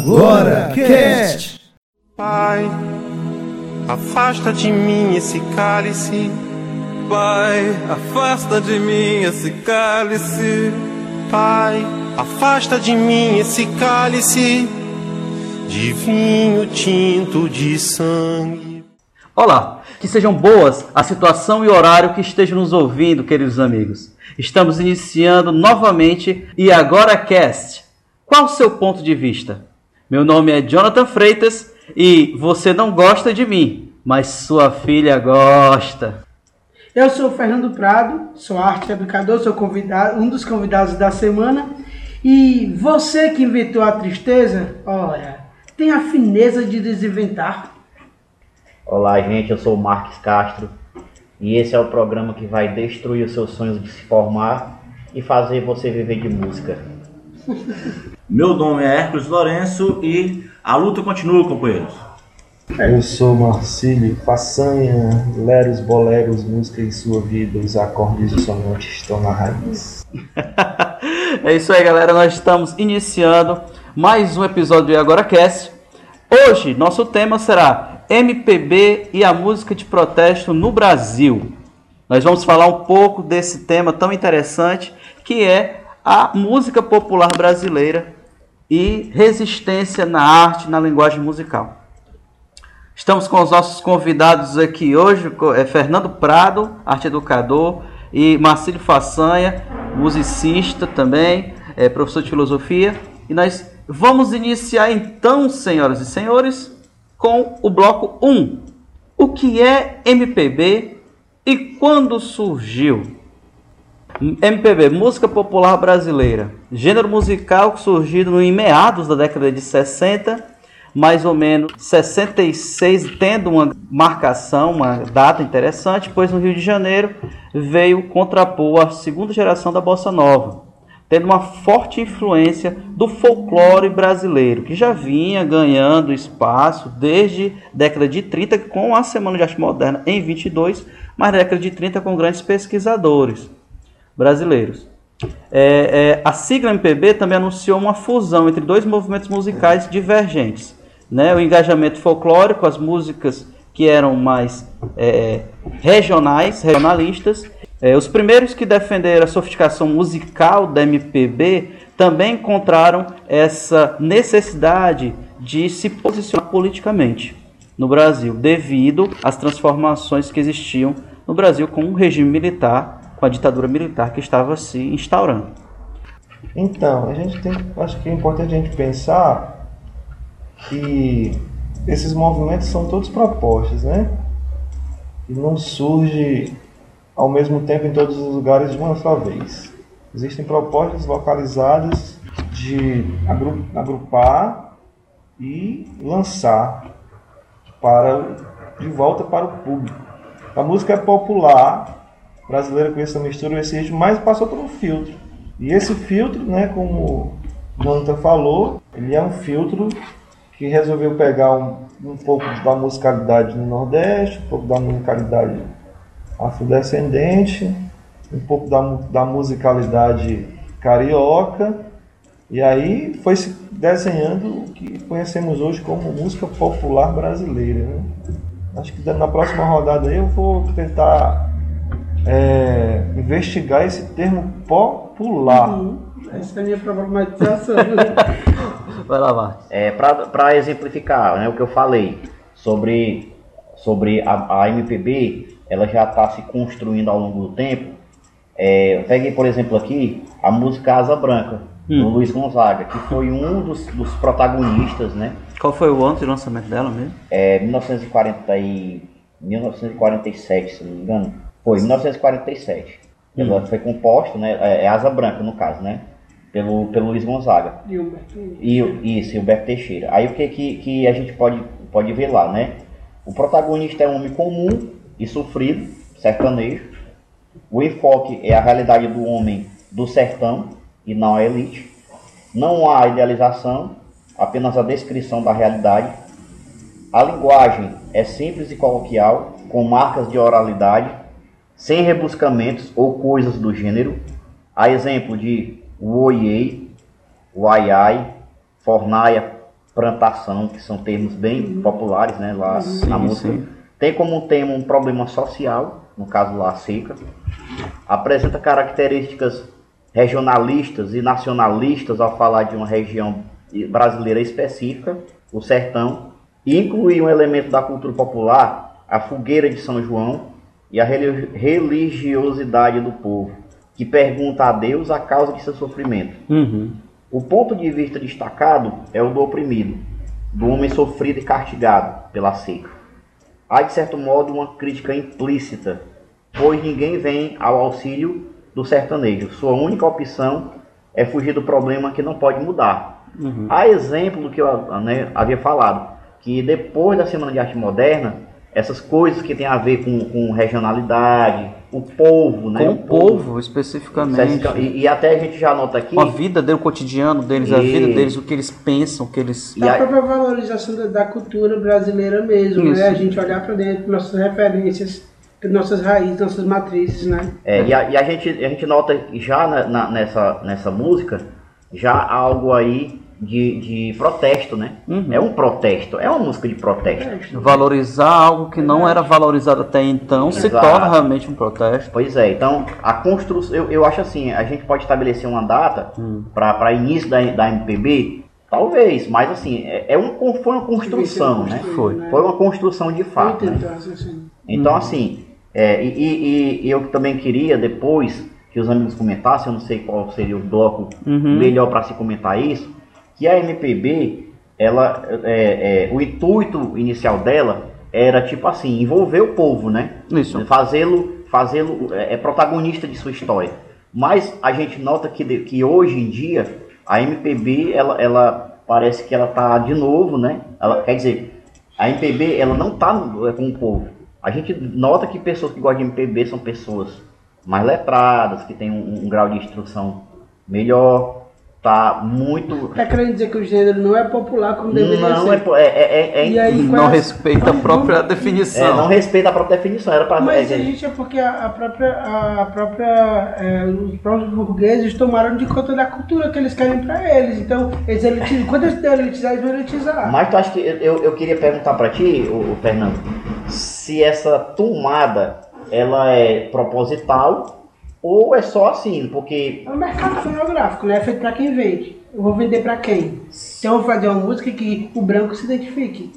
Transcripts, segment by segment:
Agora Cast. Pai, afasta de mim esse cálice. Pai, afasta de mim esse cálice. Pai, afasta de mim esse cálice de vinho tinto de sangue. Olá, que sejam boas a situação e o horário que estejam nos ouvindo, queridos amigos. Estamos iniciando novamente e agora cast. Qual o seu ponto de vista? Meu nome é Jonathan Freitas e você não gosta de mim, mas sua filha gosta. Eu sou o Fernando Prado, sou arte educador, sou convidado, um dos convidados da semana. E você que inventou a tristeza, olha, tem a fineza de desinventar. Olá, gente, eu sou o Marques Castro e esse é o programa que vai destruir os seus sonhos de se formar e fazer você viver de música. Meu nome é Hércules Lourenço e a luta continua, companheiros. Eu sou Marcílio Façanha, leros, boleros, música em sua vida, os acordes dissonantes estão na raiz. é isso aí, galera. Nós estamos iniciando mais um episódio do Agora Cast. Hoje, nosso tema será MPB e a música de protesto no Brasil. Nós vamos falar um pouco desse tema tão interessante que é a música popular brasileira e resistência na arte, na linguagem musical. Estamos com os nossos convidados aqui hoje, é Fernando Prado, arte educador, e Marcílio Façanha, musicista também, é professor de filosofia. E nós vamos iniciar então, senhoras e senhores, com o bloco 1. O que é MPB e quando surgiu? MPB, música popular brasileira, gênero musical surgido em meados da década de 60 mais ou menos 66, tendo uma marcação, uma data interessante, pois no Rio de Janeiro veio contrapor a segunda geração da bossa nova, tendo uma forte influência do folclore brasileiro, que já vinha ganhando espaço desde década de 30 com a Semana de Arte Moderna em 22, mas década de 30 com grandes pesquisadores brasileiros. É, é, a sigla MPB também anunciou uma fusão entre dois movimentos musicais divergentes, né, o engajamento folclórico, as músicas que eram mais é, regionais, regionalistas. É, os primeiros que defenderam a sofisticação musical da MPB também encontraram essa necessidade de se posicionar politicamente no Brasil, devido às transformações que existiam no Brasil com o regime militar, com a ditadura militar que estava se instaurando. Então, a gente tem, acho que é importante a gente pensar que esses movimentos são todos propostas, né? E não surge ao mesmo tempo em todos os lugares de uma só vez. Existem propostas localizadas de agrupar e lançar para de volta para o público. A música é popular brasileira com essa mistura, esse ritmo, mas passou por um filtro. E esse filtro, né, como o Jonathan falou, ele é um filtro que resolveu pegar um, um pouco da musicalidade do Nordeste, um pouco da musicalidade afrodescendente, um pouco da, da musicalidade carioca, e aí foi se desenhando o que conhecemos hoje como música popular brasileira. Né? Acho que na próxima rodada eu vou tentar é, investigar esse termo popular. Uhum. Essa é a minha problematização. Vai lá, Marcos. É, Para exemplificar né, o que eu falei sobre, sobre a, a MPB, ela já está se construindo ao longo do tempo. É, eu peguei, por exemplo, aqui a música Asa Branca, hum. do Luiz Gonzaga, que foi um dos, dos protagonistas, né? Qual foi o ano de lançamento dela mesmo? É, 1940 e, 1947, se não me engano. Foi, 1947. Hum. Ela foi composta, né? É, é Asa Branca, no caso, né? pelo, pelo Luiz Gonzaga. E o e, Isso, e o Humberto Teixeira. Aí o que, que, que a gente pode, pode ver lá, né? O protagonista é um homem comum e sofrido, sertanejo. O enfoque é a realidade do homem do sertão e não a elite. Não há idealização, apenas a descrição da realidade. A linguagem é simples e coloquial, com marcas de oralidade, sem rebuscamentos ou coisas do gênero. A exemplo de o Oiei, o Aiai, Fornaia, plantação, que são termos bem populares né, lá na Sim, música. sim. Tem como tema um problema social, no caso lá a seca. Apresenta características regionalistas e nacionalistas ao falar de uma região brasileira específica, o sertão, e incluir um elemento da cultura popular, a fogueira de São João e a reli- religiosidade do povo, que pergunta a Deus a causa de seu sofrimento. Uhum. O ponto de vista destacado é o do oprimido, do homem sofrido e castigado pela seca. Há, de certo modo, uma crítica implícita, pois ninguém vem ao auxílio do sertanejo. Sua única opção é fugir do problema que não pode mudar. Há exemplo do que eu né, havia falado, que depois da Semana de Arte Moderna, essas coisas que têm a ver com, com regionalidade, o povo, né? Com o povo, especificamente. E, e até a gente já nota aqui. A vida dele, o cotidiano deles, a E- vida deles, o que eles pensam, o que eles. E a a- própria valorização da, da cultura brasileira mesmo, Isso. né? A gente olhar para dentro, nossas referências, nossas raízes, nossas matrizes, né? É, e a, e a gente, a gente nota já na- na- nessa, nessa música já algo aí de, de protesto, né? Uhum. É um protesto, é uma música de protesto. Valorizar algo que não era valorizado até então se Exato. torna realmente um protesto. Pois é, então a construção, eu, eu acho assim, a gente pode estabelecer uma data Hum. para início da, da MPB, talvez, mas assim, é, é um, foi uma construção, né? Foi. Foi uma construção de fato. né? Então, assim, Então, assim, é, e, e- e eu também queria, depois que os amigos comentassem, eu não sei qual seria o bloco Uhum. melhor para se comentar isso, que a MPB, ela, é, é, o intuito inicial dela era, tipo assim, envolver o povo, né? Isso. Fazê-lo fazê-lo é, é protagonista de sua história. Mas a gente nota que, que hoje em dia, a MPB, ela, ela parece que ela tá de novo, né? Ela, quer dizer, a MPB, ela não tá é, com o povo. A gente nota que pessoas que gostam de MPB são pessoas mais letradas, que têm um, um grau de instrução melhor, tá muito... Tá querendo dizer que o gênero não é popular como deveria Não, ser. é, po- é, é, é, E aí, Não é- respeita a própria é, definição. não respeita a própria definição. Era pra, Mas é, a gente é porque a, a própria, a própria, é, os próprios burgueses tomaram de conta da cultura que eles querem pra eles. Então, eles elitizam. Quando eles derem elitizar, eles vão elitizar. Mas tu acha que eu, eu queria perguntar pra ti, o, Fernando, se essa tomada ela é proposital ou é só assim, porque É um mercado fonográfico, né? É feito pra quem vende. Eu vou vender pra quem? Então, eu vou fazer uma música que o branco se identifique.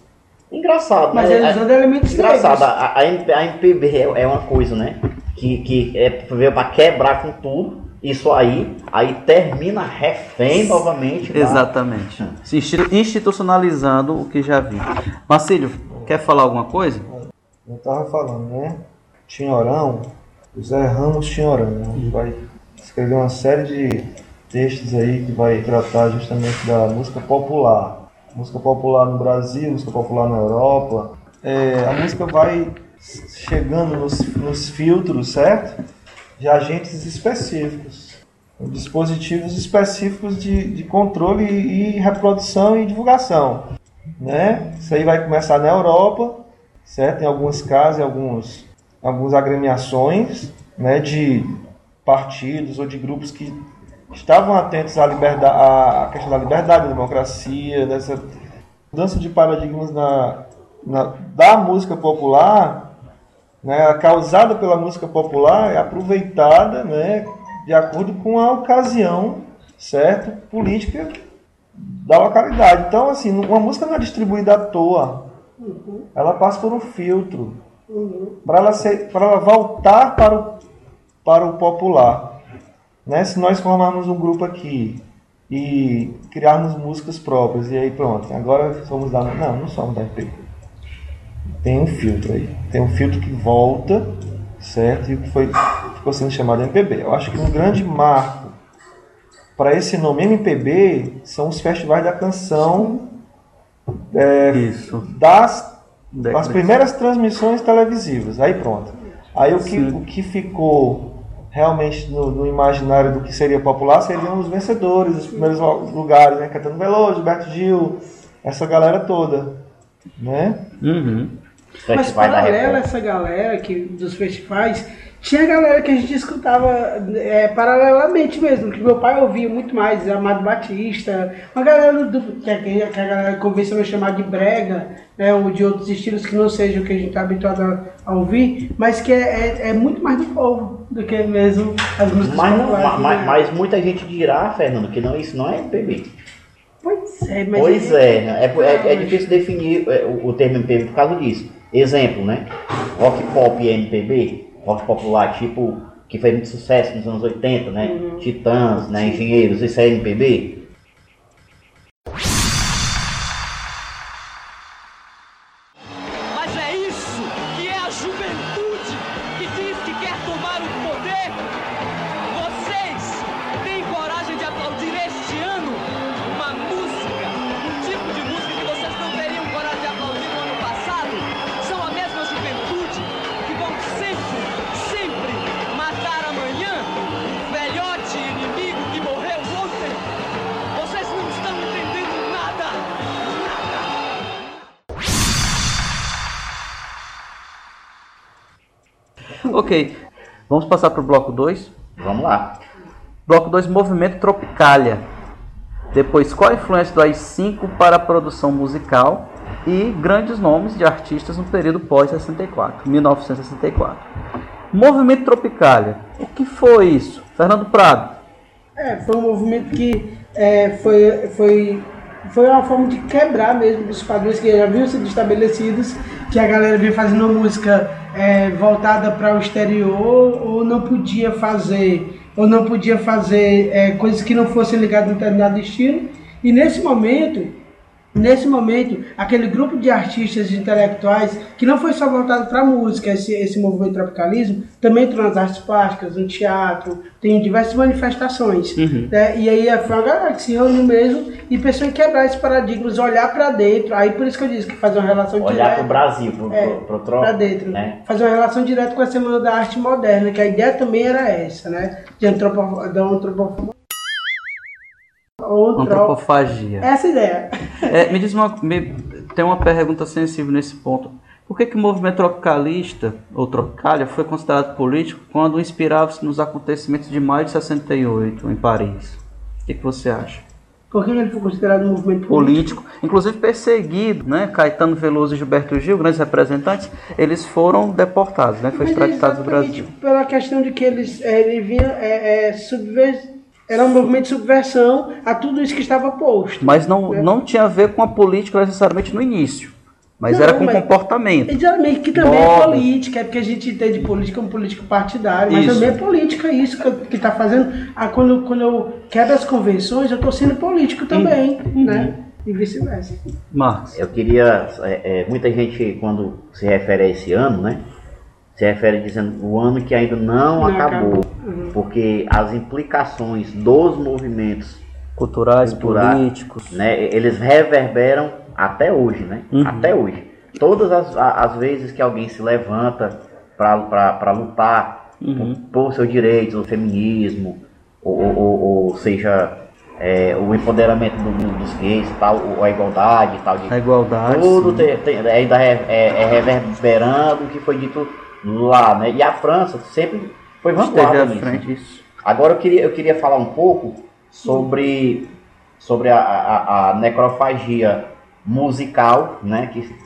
engraçado, Mas né? eles usando elementos engraçado, a, a, MP a MPB é, é uma coisa, né? Que, que é, veio pra quebrar com tudo, isso aí, aí termina refém novamente. tá? Exatamente. Se institu- institucionalizando o que já vi. Marcílio, quer falar alguma coisa? Eu tava falando, né? Tinhorão, o Zé Ramos Tinhorão, né? Ele vai escrever uma série de textos aí que vai tratar justamente da música popular. Música popular no Brasil, música popular na Europa. É, a música vai chegando nos, nos filtros, certo? De agentes específicos. Dispositivos específicos de, de controle e, e reprodução e divulgação. Né? Isso aí vai começar na Europa, certo? Em alguns casos, em alguns, algumas agremiações né, de partidos ou de grupos que estavam atentos à, liberdade, à questão da liberdade, da democracia, dessa mudança de paradigmas na, na- da música popular, né, causada pela música popular, é aproveitada né, de acordo com a ocasião, certo? Política da localidade. Então, assim, uma música não é distribuída à toa. Ela passa por um filtro para ela, ser- ela voltar para o, para o popular. Né? Se nós formarmos um grupo aqui e criarmos músicas próprias, e aí pronto, agora somos da. Não, não somos da MP. Tem um filtro aí. Tem um filtro que volta, certo? E que foi, ficou sendo chamado MPB. Eu acho que um grande marco para esse nome MPB são os festivais da canção Isso. das as de- primeiras transmissões televisivas. Aí pronto. Aí o que, Sim. o que ficou realmente no, no imaginário do que seria popular seriam os vencedores, os primeiros lugares, né? Caetano Veloso, Gilberto Gil, essa galera toda, né? Uhum. Mas paralelo a essa galera que, dos festivais, tinha galera que a gente escutava é, paralelamente mesmo, que meu pai ouvia muito mais, Amado Batista, uma galera do, que, a, que a galera convencionou chamar de brega, né, ou de outros estilos que não sejam o que a gente está habituado a, a ouvir, mas que é, é, é muito mais do povo do que mesmo as músicas Mas, populares, ma- né? mas muita gente dirá, Fernando, que não, isso não é MPB. Pois é, mas Pois aí- é, né? é, é, é difícil definir é, o, o termo MPB por causa disso. Exemplo, né? Rock pop e MPB, rock popular tipo que fez muito sucesso nos anos 80, né? Uhum. Titãs, né? Engenheiros, isso é MPB? Ok, vamos passar para o bloco 2. Vamos lá. Bloco 2, Movimento Tropicália. Depois, qual a influência do AI-5 para a produção musical e grandes nomes de artistas no período pós-64, 1964. Movimento Tropicália. O que foi isso? Fernando Prado. É, foi um movimento que é, foi, foi, foi uma forma de quebrar mesmo os padrões que já haviam sido estabelecidos, que a galera vinha fazendo música é, voltada para o exterior ou não podia fazer, ou não podia fazer é, coisas que não fossem ligadas a um determinado estilo. E nesse momento, Nesse momento, aquele grupo de artistas e intelectuais, que não foi só voltado para a música, esse, esse movimento tropicalismo, também entrou nas artes plásticas, no teatro, tem diversas manifestações. né? E aí foi uma galera que se reuniu mesmo e pensou em quebrar esses paradigmas, olhar para dentro. Aí por isso que eu disse que fazer uma relação Olhar direta. pro Brasil, pro, É, pro, pro tro- Pra dentro. né? Fazer uma relação direta com a Semana da Arte Moderna, que a ideia também era essa, né? De antropo, da antropo, antro- Antropofagia. Essa ideia. É, me diz uma. Me, tem uma pergunta sensível nesse ponto. Por que, que o movimento tropicalista, ou tropicália, foi considerado político quando inspirava-se nos acontecimentos de maio de 68 em Paris? O que, que você acha? Por que ele foi considerado um movimento Político, inclusive perseguido, né? Caetano Veloso e Gilberto Gil, grandes representantes, eles foram deportados, né? Foi é extraditados do Brasil. Pela questão de que eles é, ele vinha é, é, subver... era um movimento de subversão a tudo isso que estava posto. Mas não, né? não tinha a ver com a política necessariamente no início. Mas Não, era com mas- comportamento. Exatamente, que também é política, é porque a gente entende política como político partidário, mas Isso. também é política isso que está fazendo. Ah, quando, quando eu quebro as convenções, eu estou sendo político também, Uhum. né? E vice-versa. Marcos. Eu queria. é, é, muita gente, quando se refere a esse ano, né? Se refere dizendo o ano que ainda não, Não acabou. acabou. Uhum. Porque as implicações dos movimentos, Culturais, Cultural, políticos. né? Eles reverberam até hoje, né? Uhum. Até hoje. Todas as, as vezes que alguém se levanta para lutar Uhum. por, por seus direitos, o feminismo, ou, ou- ou- ou seja, é, o empoderamento do- do- dos gays, tal, a igualdade, tal, de, A igualdade. tudo tem- tem- ainda é, é- é reverberando o que foi dito lá, né? E a França sempre foi vanguarda nisso. frente disso. Agora eu queria, eu queria falar um pouco sobre, sobre a, a, a necrofagia musical, né? Que,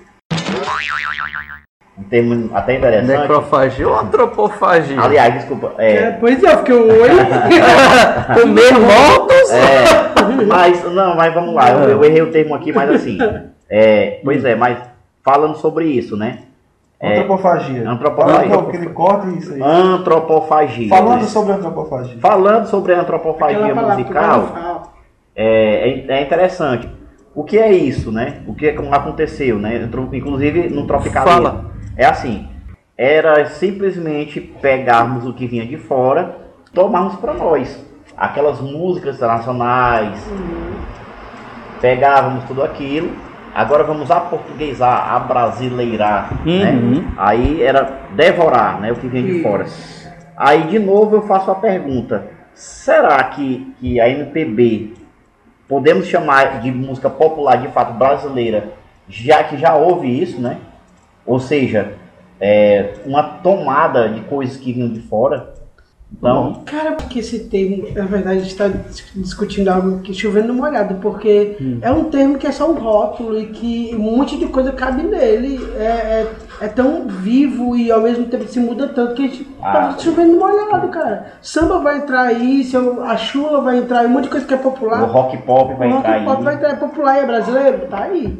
um termo até interessante. Necrofagia ou antropofagia? Aliás, desculpa. É, É, pois é, porque o olho. Comer mortos? é, mas, não, mas vamos lá. Eu, eu errei o termo aqui, mas assim. É, pois é, mas falando sobre isso, né? É, Antropofagia. Antropofagia. Fala, que ele corta isso aí. Antropofagia. Falando sobre antropofagia. Falando sobre antropofagia musical. é, é, é interessante. O que é isso, né? O que é aconteceu, né? Inclusive no tropicalismo. Fala. É assim, era simplesmente pegarmos o que vinha de fora, tomarmos para nós. Aquelas músicas internacionais, pegávamos tudo aquilo, agora vamos aportuguesar, abrasileirar, né? Uhum. Aí era devorar, né? O que vinha de fora. Aí de novo eu faço a pergunta: será que, que a MPB podemos chamar de música popular de fato brasileira, já que já houve isso, né? Ou seja, é, uma tomada de coisas que vinham de fora. Então, Cara, porque esse termo, na verdade, a gente está discutindo algo que chovendo no molhado, porque é um termo que é só um rótulo e que um monte de coisa cabe nele. É, é, é tão vivo e ao mesmo tempo se muda tanto que a gente Ah. tá chovendo molhado, cara. Samba vai entrar aí, a chula vai entrar aí, um monte de coisa que é popular. o rock pop vai o rock entrar pop vai aí, entrar, é popular e é brasileiro, tá aí.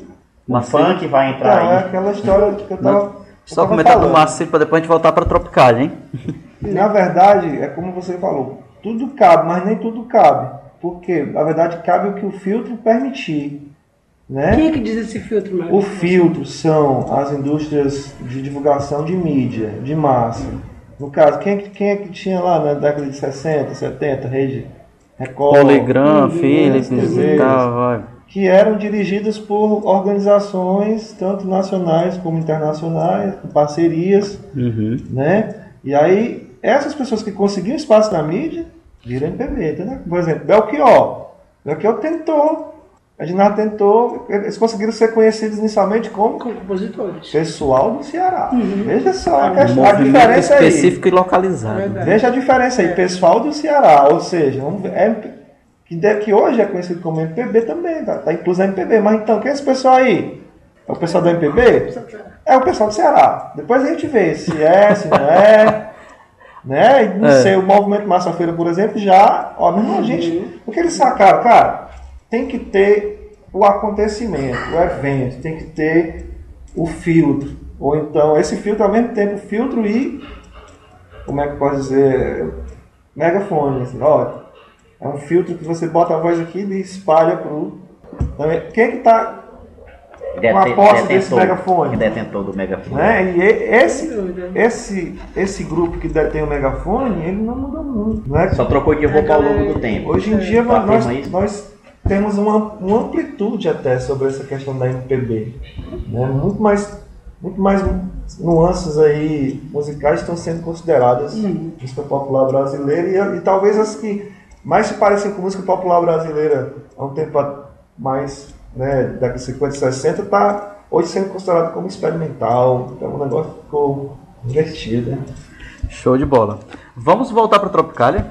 o funk vai entrar é aí. aquela história que eu tava. Só comentar do falando. Marcelo pra depois a gente voltar pra Tropicália, hein? Na verdade, é como você falou, tudo cabe, mas nem tudo cabe. Porque, na verdade, cabe o que o filtro permitir. Né? Quem é que diz esse filtro, mano? O filtro são as indústrias de divulgação de mídia, de massa. No caso, quem, é que- quem é que tinha lá na década de 60, 70, Rede Record, Polygram, Uhum, Philips e tal, vai. Que eram dirigidas por organizações, tanto nacionais como internacionais, com parcerias, Uhum. né? E aí, essas pessoas que conseguiam espaço na mídia, viram MPB, entendeu? Por exemplo, Belchior. Belchior tentou, a Dinar tentou, eles conseguiram ser conhecidos inicialmente como Com compositores. pessoal do Ceará. Veja só a, Um questão, a diferença aí. específico e localizado. Verdade. Veja a diferença aí, pessoal do Ceará, ou seja, MP que, de- que hoje é conhecido como MPB também, tá, tá incluso na MPB, mas então, quem é esse pessoal aí? É o pessoal do MPB? É o pessoal do Ceará. Depois a gente vê se é, se não é. Né? E não É. sei, o movimento Massa Feira, por exemplo, já. Ó, meu irmão, a gente. O que eles sacaram, cara, tem que ter o acontecimento, o evento, tem que ter o filtro. Ou então, esse filtro ao mesmo tempo filtro e. Como é que pode dizer? Megafone. Assim, ó, é um filtro que você bota a voz aqui e espalha pro. Então, é- Quem é que tá uma Deten- posse desse megafone. que detentor do megafone. né? E esse, esse, esse grupo que detém o megafone, ele não mudou muito. Né? Só trocou de roupa ao longo do tempo. Hoje em dia Tu nós, nós temos uma, uma amplitude até sobre essa questão da MPB. Né? Muito, mais, muito mais nuances aí musicais estão sendo consideradas música popular brasileira e, e talvez as que mais se parecem com música popular brasileira há um tempo mais, né, de 50 e 60, está hoje sendo considerado como experimental. Então o negócio ficou invertido. Né? Show de bola. Vamos voltar pra Tropicália?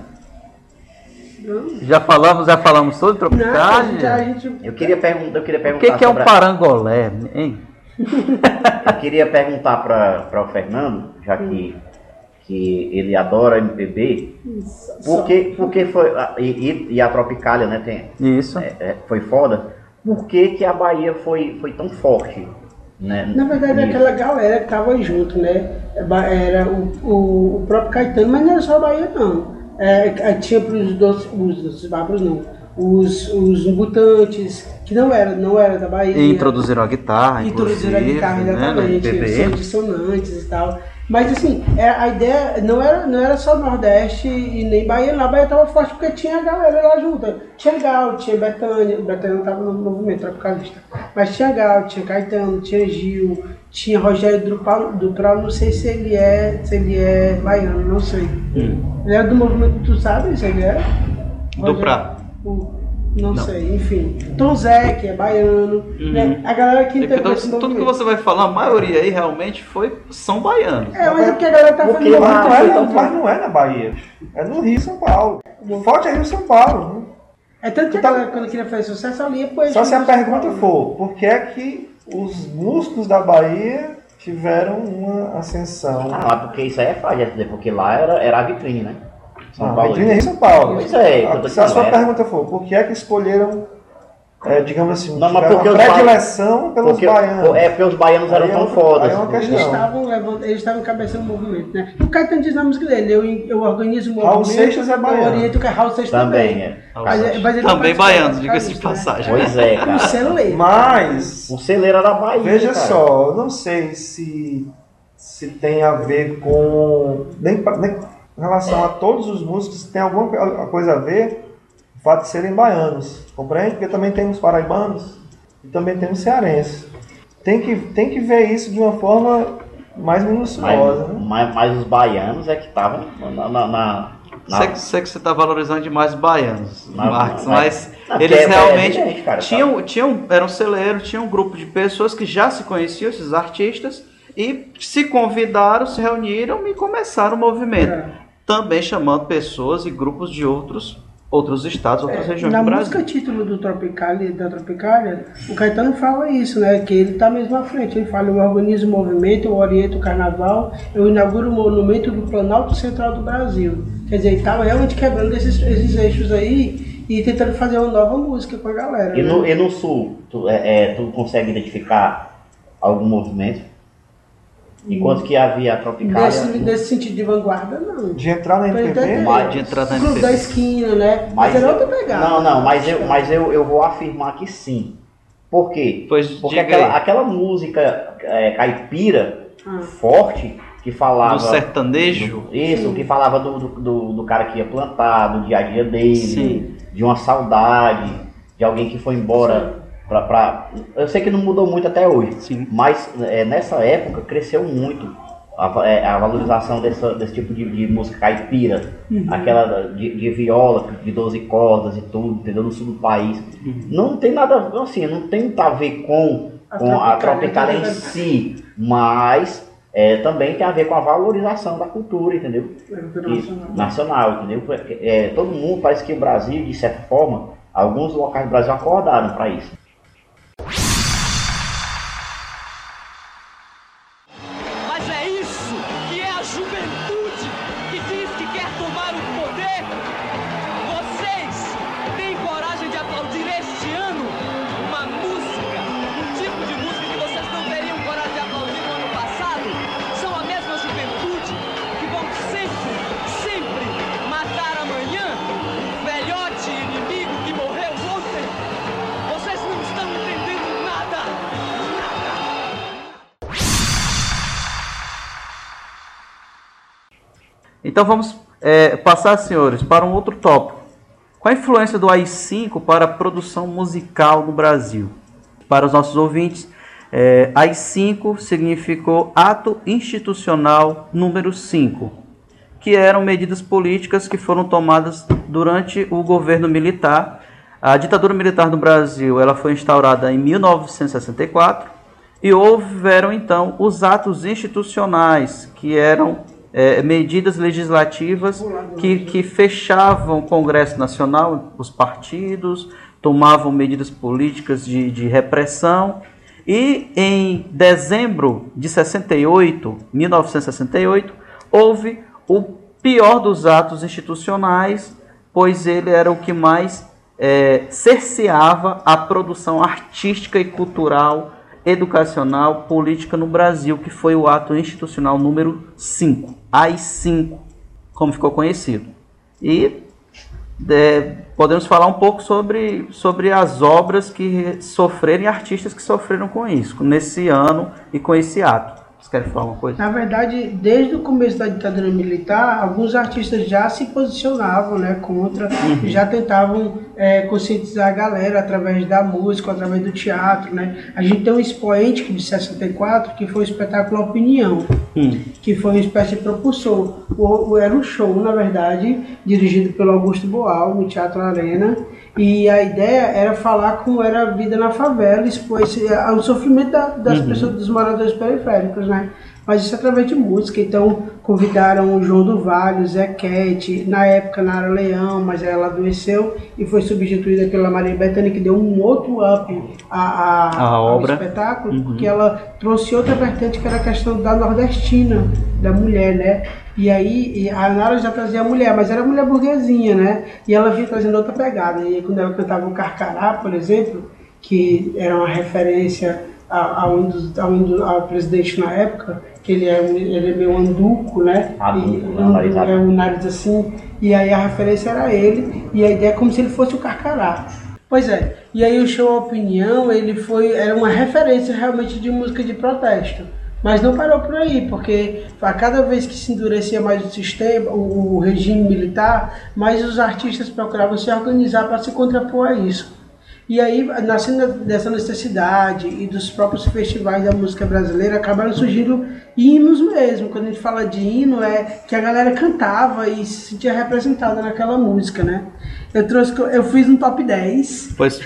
Já falamos, já falamos sobre Não, a gente, a Tropicália? gente Eu queria perguntar, eu queria O perguntar que, que é um sobre parangolé, hein? Eu queria perguntar para o Fernando, já que, que ele adora MPB, por que, por que foi. a- E, e- e a Tropicália, né? Tem, Isso. é- é, foi foda. Por que, que a Bahia foi, foi tão forte? Né, Na verdade, é nisso? aquela galera que tava junto, né? Era o, o, o próprio Caetano, mas não era só a Bahia, não. É, é, tinha pros doces, os, os bárbaros, não. Os, os mutantes, que não era, não era da Bahia. E introduziram a guitarra, Introduziram a inclusive, guitarra, né, exatamente, MPB. sons dissonantes e tal. Mas assim, é, a ideia não era, não era só Nordeste e nem Bahia. A Bahia tava forte porque tinha a galera lá junto. Tinha Gal, tinha Betânia, Betânia não tava no movimento tropicalista. Mas tinha Gal, tinha Caetano, tinha Gil, tinha Rogério Dupral, Dupral não sei se ele é, se ele é baiano, não sei. Hum. Ele era do movimento, tu sabe se ele é? Duprat. O- Não, sei, enfim. Tom Zé, que é baiano. né? A galera que Então, integrou esse tudo que você vai falar, a maioria aí realmente foi, são baianos. É, mas é porque a galera tá lá Mas não, é, tanto. mas não é na Bahia. É no Rio São Paulo. O forte é Rio São Paulo. né? É tanto que a galera, quando queria fazer sucesso, ali é pois. Só se a pergunta for, por que é que os músicos da Bahia tiveram uma ascensão? Ah, mas porque isso aí é dizer, porque lá era, era a vitrine, né? São Ah, Paulo. Vitrine é Rio São Paulo. Pois é, eu tô Se a sua é. pergunta for, por que é que escolheram, é, digamos assim, Não, mas porque uma os ba- predileção pelos Porque, baianos? é porque os baianos eram é tão fodas. aí é uma Eles questão. estavam levando, eles estavam encabeçando o movimento, né? O Caetano diz na música dele, eu, eu organizo o movimento. Raul Seixas é baiano. Eu oriento o que Raul Seixas Também, também. é. Mas, mas ele Também das diga-se de né? passagem. Pois é, Um cara. celeiro. Mas, O celeiro era da Bahia. veja cara. só, eu não sei se, se tem a ver com. Nem, nem em relação a todos os músicos, tem alguma co- coisa a ver o fato de serem baianos. Compreende? Porque também temos paraibanos e também temos cearenses. Tem que, tem que ver isso de uma forma mais minuciosa. Mas, né? mas, mas os baianos é que estavam na. na, na, na- Sei, que- sei que você está valorizando demais os baianos, Não, Marcos, não, mas não, eles é- realmente é cara, tinham, tinham, eram celeiros, tinham um grupo de pessoas que já se conheciam, esses artistas, E se convidaram, se reuniram e começaram o movimento. É. Também chamando pessoas e grupos de outros, outros estados, outras regiões Na do música Brasil. título do Tropicália, da Tropicália, o Caetano fala isso, né? Que ele está mesmo à frente. Ele fala, eu organizo o movimento, eu oriento o carnaval, eu inauguro o monumento do Planalto Central do Brasil. Quer dizer, ele estava realmente quebrando esses, esses eixos aí e tentando fazer uma nova música com a galera. E né? no, e no sul, tu, é, é, tu consegue identificar algum movimento? Enquanto que havia a Tropicália. Nesse, nesse sentido de vanguarda, não. De entrar na Mas- De entrar na da esquina, né? Mas, era outra pegada. Não, não, mas eu, mas eu, eu vou afirmar que sim. Por quê? Pois Porque aquela, aí. aquela música é, caipira Ah. forte que falava. Do sertanejo? do- isso, que falava do, do, do- cara que ia plantar, do dia a dia dele, Sim. de uma saudade, de alguém que foi embora pra. pra... Eu sei que não mudou muito até hoje. Sim. Mas é, nessa época cresceu muito a, é, a valorização dessa- desse tipo de, de música caipira, aquela de, de viola, de 12 cordas e tudo, entendeu? No sul do país. Não tem nada, assim, não tem a ver com, A com a Tropicália em né? si, mas é, também tem a ver com a valorização da cultura, entendeu? Cultura E- nacional. entendeu? É, todo mundo, parece que o Brasil, de certa forma, alguns locais do Brasil acordaram para isso. Então vamos é, passar, senhores, para um outro tópico. Qual a influência do AI-5 para a produção musical no Brasil? Para os nossos ouvintes, é, AI-5 significou Ato Institucional número 5, que eram medidas políticas que foram tomadas durante o governo militar. A ditadura militar no Brasil ela foi instaurada em 1964 e houveram então os atos institucionais, que eram é, medidas legislativas que, que fechavam o Congresso Nacional, os partidos, tomavam medidas políticas de, de repressão. E em dezembro de 68, 1968, houve o pior dos atos institucionais, pois ele era o que mais é, cerceava a produção artística e cultural, educacional, política no Brasil, que foi o ato institucional número 5, AI-5, como ficou conhecido. E é, podemos falar um pouco sobre, sobre as obras que sofreram e artistas que sofreram com isso, nesse ano e com esse ato. Vocês querem falar uma coisa? Na verdade, desde o começo da ditadura militar, alguns artistas já se posicionavam né, contra, já tentavam é, conscientizar a galera através da música, através do teatro. Né? A gente tem um expoente que de 64, que foi o espetáculo Opinião, Hum. que foi uma espécie de propulsor. O, o- era um show, na verdade, dirigido pelo Augusto Boal, no Teatro Arena, e a ideia era falar como era a vida na favela, expor esse, o sofrimento da- das pessoas, dos moradores periféricos, né? Mas isso através de música. Então, convidaram o João do Vale, o Zé Quete, na época Nara Leão, mas ela adoeceu e foi substituída pela Maria Bethânia, que deu um outro up a, a, A ao obra. espetáculo, porque ela trouxe outra vertente que era a questão da nordestina, da mulher, né? E aí e a Nara já trazia a mulher, mas era mulher burguesinha, né? E ela vinha trazendo outra pegada. E quando ela cantava o Carcará, por exemplo, que era uma referência a- do- ao presidente na época, que ele é, ele é meio anduco, né? Adulto, E- né? É um nariz assim, e aí a referência era ele, e a ideia é como se ele fosse o Carcará. Pois é, e aí o show Opinião, ele foi, era uma referência realmente de música de protesto. Mas não parou por aí, porque a cada vez que se endurecia mais o sistema, o regime militar, mais os artistas procuravam se organizar para se contrapor a isso. E aí, nascendo dessa necessidade e dos próprios festivais da música brasileira, acabaram surgindo hinos mesmo. Quando a gente fala de hino, é que a galera cantava e se sentia representada naquela música, né? Eu trouxe, eu fiz um top 10. Pois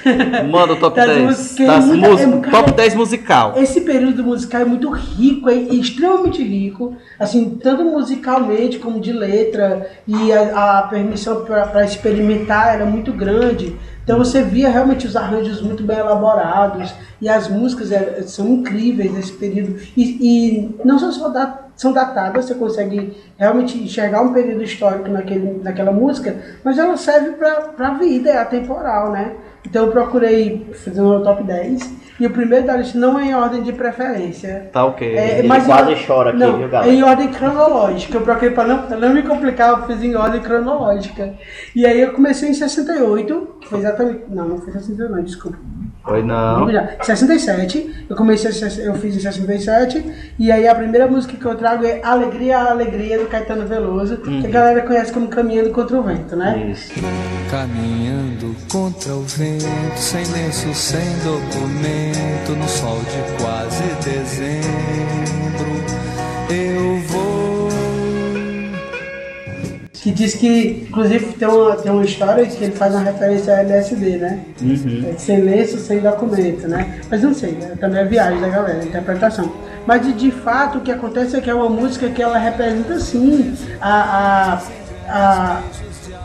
manda o top Das 10. músicas, das muita- mus- é, top 10 musical. Esse período musical é muito rico, é extremamente rico, assim, tanto musicalmente como de letra, e a, a permissão para experimentar era muito grande. Então você via realmente os arranjos muito bem elaborados, e as músicas é- são incríveis nesse período. E, e não são só da- são datadas, você consegue realmente enxergar um período histórico naquele, naquela música, mas ela serve para a vida, é atemporal, né? Então eu procurei fazer um top 10, e o primeiro da lista não é em ordem de preferência. Tá ok. É, Ele mas quase em- chora aqui, não, viu, é galera? em ordem cronológica. Eu procurei para não, pra não me complicar, eu fiz em ordem cronológica. E aí eu comecei em 68, que foi exatamente. Não, não foi 68, não, desculpa. Oi, não. Vamos lá. 67, eu comecei, eu fiz em 67, e aí a primeira música que eu trago é Alegria, Alegria, do Caetano Veloso, que a galera conhece como Caminhando Contra o Vento, né? Isso. Caminhando contra o vento, sem lenço, sem documento, no sol de quase dezembro, eu vou. Que diz que, inclusive, tem uma, tem uma história que ele faz uma referência a LSD, né? É, Sem lenço, sem documento, né? Mas não sei, né? também é viagem da galera, interpretação. Mas de, de fato o que acontece é que é uma música que ela representa sim a, a, a-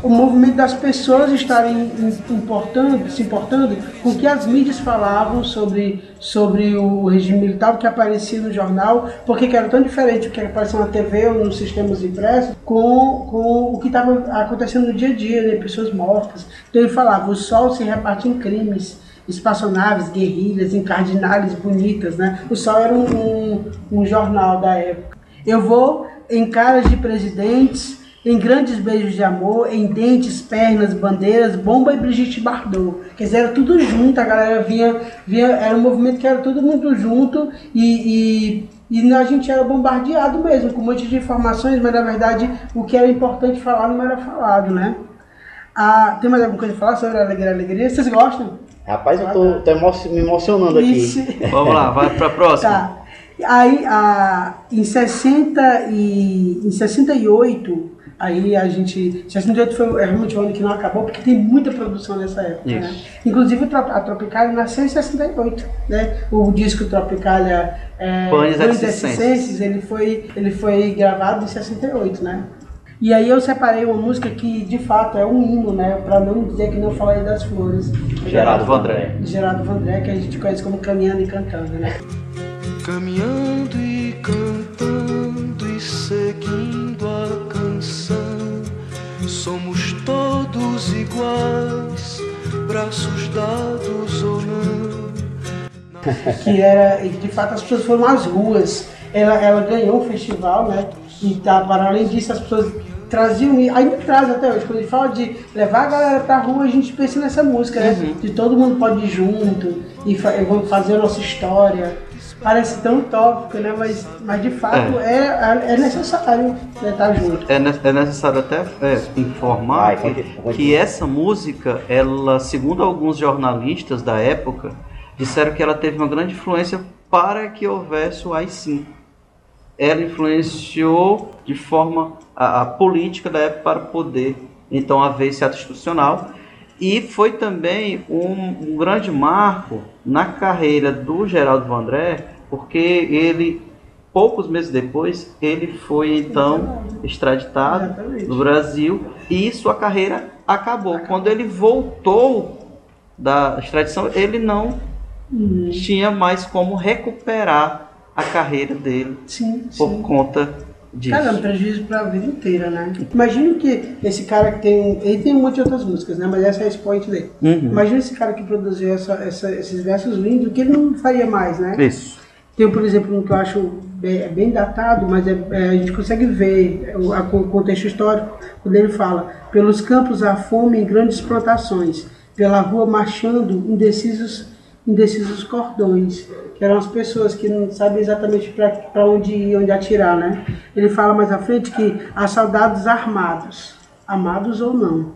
o movimento das pessoas estarem im- importando, se importando com o que as mídias falavam sobre, sobre o regime militar, o que aparecia no jornal, porque que era tão diferente o que aparecia na TV ou nos sistemas impressos com, com o que estava acontecendo no dia a dia, né? pessoas mortas. Então ele falava, o sol se reparte em crimes, espaçonaves, guerrilhas, encardinales bonitas, né? O Sol era um, um, um jornal da época. Eu vou em caras de presidentes, em grandes beijos de amor, em dentes, pernas, bandeiras, bomba e Brigitte Bardot. Quer dizer, era tudo junto, a galera vinha, vinha era um movimento que era todo mundo junto e, e, e a gente era bombardeado mesmo, com um monte de informações, mas na verdade o que era importante falar não era falado, né? Ah, tem mais alguma coisa a falar sobre a Alegria Alegria? Vocês gostam? Rapaz, eu tô, tô emo- me emocionando aqui. Vamos lá, vai pra próxima. Tá. Aí, a, em, 60 e, em 68, aí a gente. 68 foi é realmente o ano que não acabou, porque tem muita produção nessa época. Né? Isso. Inclusive Trop- a Tropicália nasceu em 68. Né? O disco Tropicália é. Existências, ele foi, ele foi gravado em 68, né? E aí eu separei uma música que de fato é um hino, né? Pra não dizer que não falei das flores. Geraldo Vandré. De Geraldo Vandré, que a gente conhece como Caminhando e Cantando, né? Caminhando e somos todos iguais, braços dados ou não. que era, e de fato as pessoas foram às ruas. Ela, ela ganhou um festival, né? E tá, para além disso, as pessoas traziam, ainda traz até hoje, quando a gente fala de levar a galera pra rua, a gente pensa nessa música, né? De todo mundo pode ir junto e fa vamos fazer a nossa história. Parece tão utópico, né? Mas, mas de fato é, é necessário né, estar junto. É, é necessário até é, informar Vai, que, continua. que essa música, ela, segundo alguns jornalistas da época, disseram que ela teve uma grande influência para que houvesse o AI-5. Ela influenciou de forma a, a política da época para poder então haver esse ato institucional e foi também um, um grande marco na carreira do Geraldo Vandré, porque ele poucos meses depois ele foi então extraditado Exatamente. no Brasil e sua carreira acabou. Quando ele voltou da extradição, ele não tinha mais como recuperar a carreira dele Sim, por sim. conta disso. Cara, é um prejuízo pra vida inteira, né? Imagina que esse cara que tem. Ele tem um monte de outras músicas, né? Mas essa é a expoente dele. Uhum. Imagina esse cara que produziu essa, essa- esses versos lindos, que ele não faria mais, né? Isso. Tem, por exemplo, um que eu acho bem, é bem datado, mas é- é, a gente consegue ver o, a- o contexto histórico, quando ele fala: pelos campos há fome em grandes plantações, pela rua marchando indecisos, indecisos cordões, que eram as pessoas que não sabem exatamente para onde ir, onde atirar, né? Ele fala mais à frente que há soldados armados, amados ou não,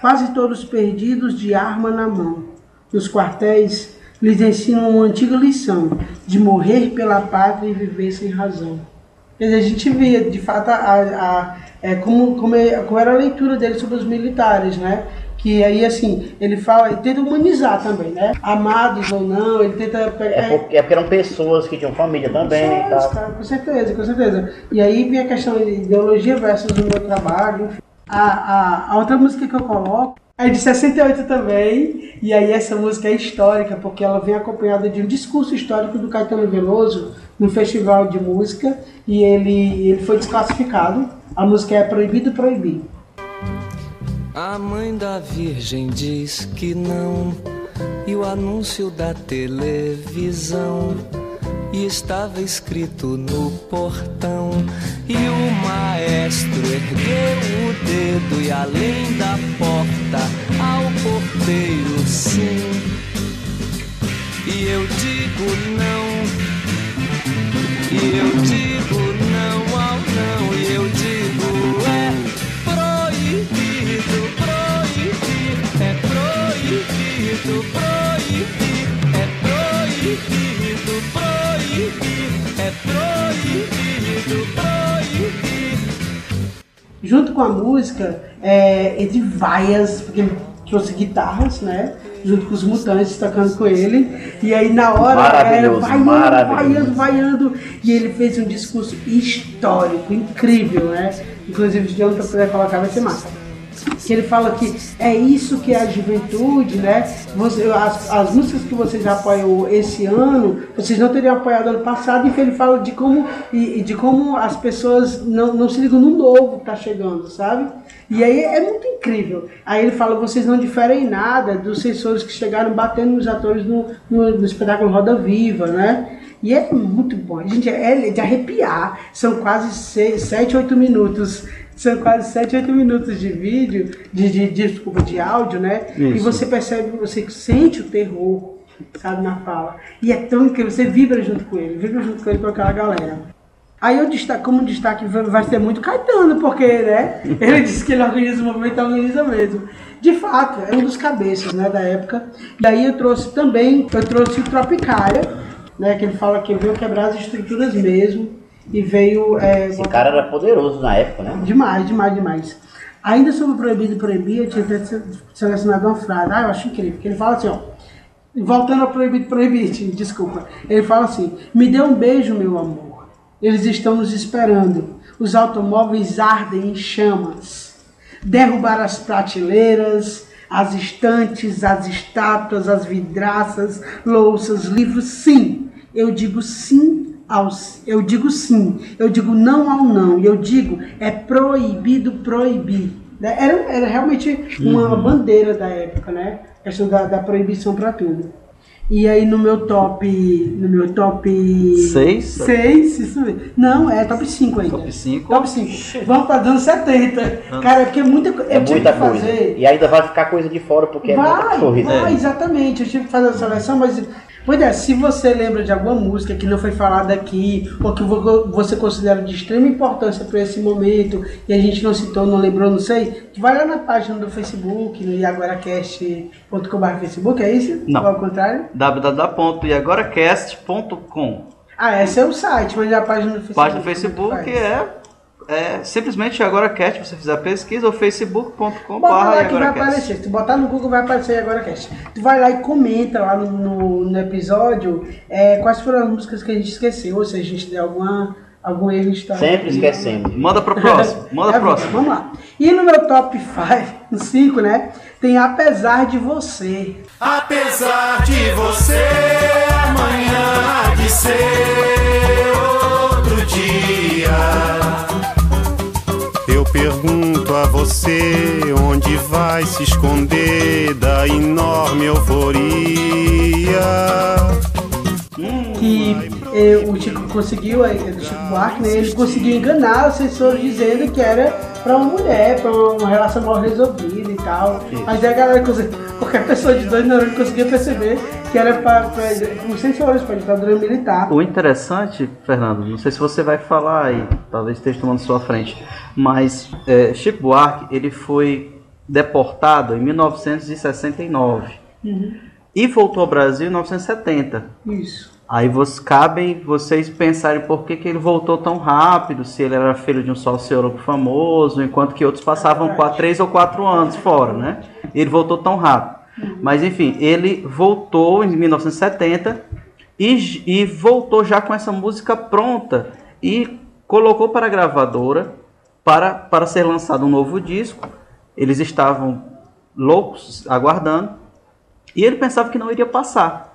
quase todos perdidos de arma na mão. Nos quartéis, lhes ensinam uma antiga lição de morrer pela pátria e viver sem razão. Quer dizer, a gente vê, de fato, a, a, é, como, como, é- como era a leitura dele sobre os militares, né? Que aí, assim, ele fala, ele tenta humanizar também, né? Amados ou não, ele tenta pegar. É porque, é porque eram pessoas que tinham família também e tal. cara, com certeza, com certeza. E aí vem a questão de ideologia versus o meu trabalho. enfim. A, a, a outra música que eu coloco é de 68 também. E aí essa música é histórica, porque ela vem acompanhada de um discurso histórico do Caetano Veloso no festival de música. E ele, ele foi desclassificado. A música é Proibido Proibir. A mãe da Virgem diz que não, e o anúncio da televisão. E estava escrito no portão, e o maestro ergueu o dedo, e além da porta, ao porteiro sim. E eu digo não, e eu digo não junto com a música, é, entre vaias, porque ele trouxe guitarras, né? Junto com os mutantes tocando com ele. E aí na hora era vaiando, vaiando, vaiando. E ele fez um discurso histórico, incrível, né? Inclusive, se o Jonathan puder colocar, vai ser massa. Que ele fala que é isso que é a juventude, né? Você, as, as músicas que vocês apoiam esse ano, vocês não teriam apoiado ano passado, e ele fala de como, e, de como as pessoas não, não se ligam no novo que tá chegando, sabe? E aí é muito incrível. Aí ele fala, vocês não diferem em nada dos sensores que chegaram batendo nos atores no, no, no espetáculo Roda Viva, né? E é muito bom. Gente, é de arrepiar. São quase 7, 8 minutos. São quase 7, 8 minutos de vídeo, de, de, de- desculpa, de áudio, né? E Isso. você percebe, você sente o terror, sabe, na fala. E é tão incrível, você vibra junto com ele, vibra junto com ele com aquela galera. Aí eu destaco, como destaque vai- ser muito Caetano, porque, né? Ele disse que ele organiza o movimento, organiza mesmo. De fato, é um dos cabeças, né, da época. E aí eu trouxe também, eu trouxe o Tropicália, né, que ele fala que veio quebrar as estruturas mesmo. E veio... É, Esse cara era poderoso na época, né? Demais, demais, demais. Ainda sobre o proibido e proibir, eu tinha até se- selecionado uma frase. Ah, eu acho incrível. Que ele fala assim, ó. Voltando ao proibido proibir, desculpa. Ele fala assim: Me dê um beijo, meu amor. Eles estão nos esperando. Os automóveis ardem em chamas. Derrubar as prateleiras, as estantes, as estátuas, as vidraças, louças, livros. Sim, eu digo sim aos. Eu digo sim. Eu digo não ao não. E eu digo é proibido proibir. Né? Era, era realmente uma bandeira da época, né? A questão da, da proibição para tudo. E aí no meu top. No meu top. Seis? 6, isso mesmo. Não, é top 5 ainda. Top 5. Top 5. Vamos para anos 70. Cara, é porque é muita coisa. É tive muita coisa. fazer. E ainda vai ficar coisa de fora porque é muita Vai, coisa. vai, exatamente. Eu tive que fazer a seleção, mas. Pois é, se você lembra de alguma música que não foi falada aqui, ou que vo- você considera de extrema importância para esse momento, e a gente não citou, não lembrou, não sei, vai lá na página do Facebook, no iaguaracast.com.br Facebook, é isso? Não. Ou ao contrário? www.iagoracast.com Ah, esse é o site, mas é a página do Facebook. Página do Facebook é, é simplesmente AgoraCast. Se você fizer a pesquisa, ou facebook.com.br Bota lá que vai aparecer. Se tu botar no Google vai aparecer agora cast. Tu vai lá e comenta lá no, no, no episódio é, quais foram as músicas que a gente esqueceu, ou se a gente deu alguma, algum erro histórico. Sempre esquecendo. Manda pro próximo. Manda É próximo. Vamos lá. E no meu top 5, no 5, né? Tem Apesar de Você. Apesar de você, amanhã há de ser pergunto a você onde vai se esconder da enorme euforia. Que eh, o Chico conseguiu, eh, do Chico Buarque, né? Ele conseguiu enganar os assessores dizendo que era pra uma mulher, pra uma, uma relação mal resolvida e tal. Mas aí a galera, conseguiu- qualquer pessoa de dois neurônios conseguia perceber que era pra, pra os sensores, pra ditadura militar. O interessante, Fernando, não sei se você vai falar aí, talvez esteja tomando sua frente, mas é, Chico Buarque ele foi deportado em 1969 Uhum. E voltou ao Brasil em 1970. Isso. Aí você, cabem vocês pensarem por que, que ele voltou tão rápido, se ele era filho de um sociólogo famoso, enquanto que outros passavam quatro, três ou quatro anos fora, né? Ele voltou tão rápido. Mas enfim, ele voltou em 1970 e, e voltou já com essa música pronta e colocou para a gravadora para, para ser lançado um novo disco. Eles estavam loucos, aguardando, e ele pensava que não iria passar.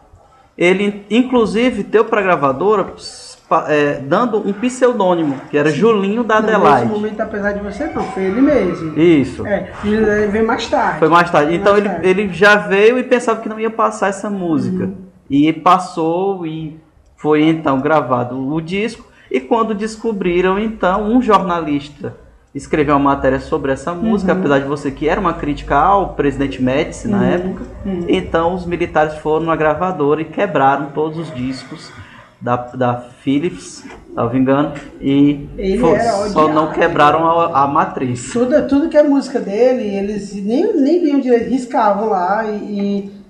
Ele, inclusive, deu para a gravadora é, dando um pseudônimo, que era Julinho da Não, Nesse Adelaide. momento, apesar de você, não, foi ele mesmo. Isso. É, ele veio mais tarde. Foi mais tarde. Foi Então mais ele, tarde. ele já veio e pensava que não ia passar essa música. E passou e foi então gravado o disco. E quando descobriram, então, um jornalista escreveu uma matéria sobre essa música, Uhum. apesar de você que era uma crítica ao presidente Médici na Uhum. época. Uhum. Então os militares foram na gravadora e quebraram todos os discos da, da Philips, salvo engano, e Ele fo- era só não quebraram a, a matriz. Tudo, tudo que é música dele, eles nem, nem liam direito, riscavam lá e. e.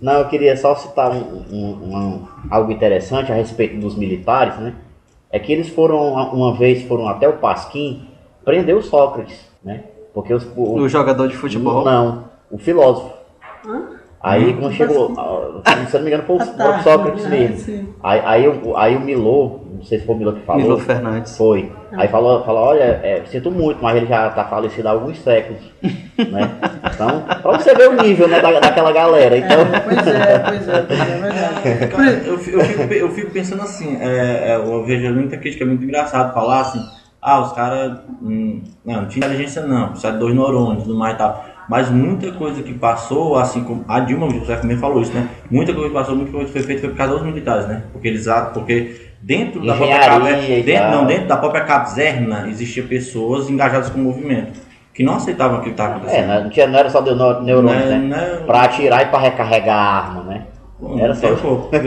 Não, eu queria só citar um, um- um- algo interessante a respeito dos militares, né? É que eles foram, uma vez, foram até o Pasquim prender o Sócrates, né? Porque os, o, O jogador de futebol. Não, o filósofo. Aí quando chegou, ah, se eu não me engano, foi o tá. Sócrates Ah, mesmo. Aí, aí, o- aí o Milô, não sei se foi o Milô que falou. Milô Fernandes. Foi. Ah. Aí falou, falou olha, é, sinto muito, mas ele já tá falecido há alguns séculos. né? Então, pra você ver o nível né, da, daquela galera. Então, Pois é, pois é, pois é, verdade. Cara, eu, eu fico, eu fico pensando assim, é, é, eu vejo muita crítica, é muito engraçado falar assim, ah, os caras, hum, não, não tinha inteligência não, precisa de dois neurônios tudo mais e tal. Mas muita coisa que passou, assim como a Dilma, o José também falou isso, né? Muita coisa que passou, muita coisa que foi feita foi por causa dos militares, né? Porque eles, ah, porque dentro da própria caverna, dentro, não, dentro da própria caverna existia pessoas engajadas com o movimento, que não aceitavam aquilo que estava é, acontecendo. não, tinha, não era só de neu- neurônios, Não é- né? não é- Pra atirar e pra recarregar a arma, né? Era só pouco. Por,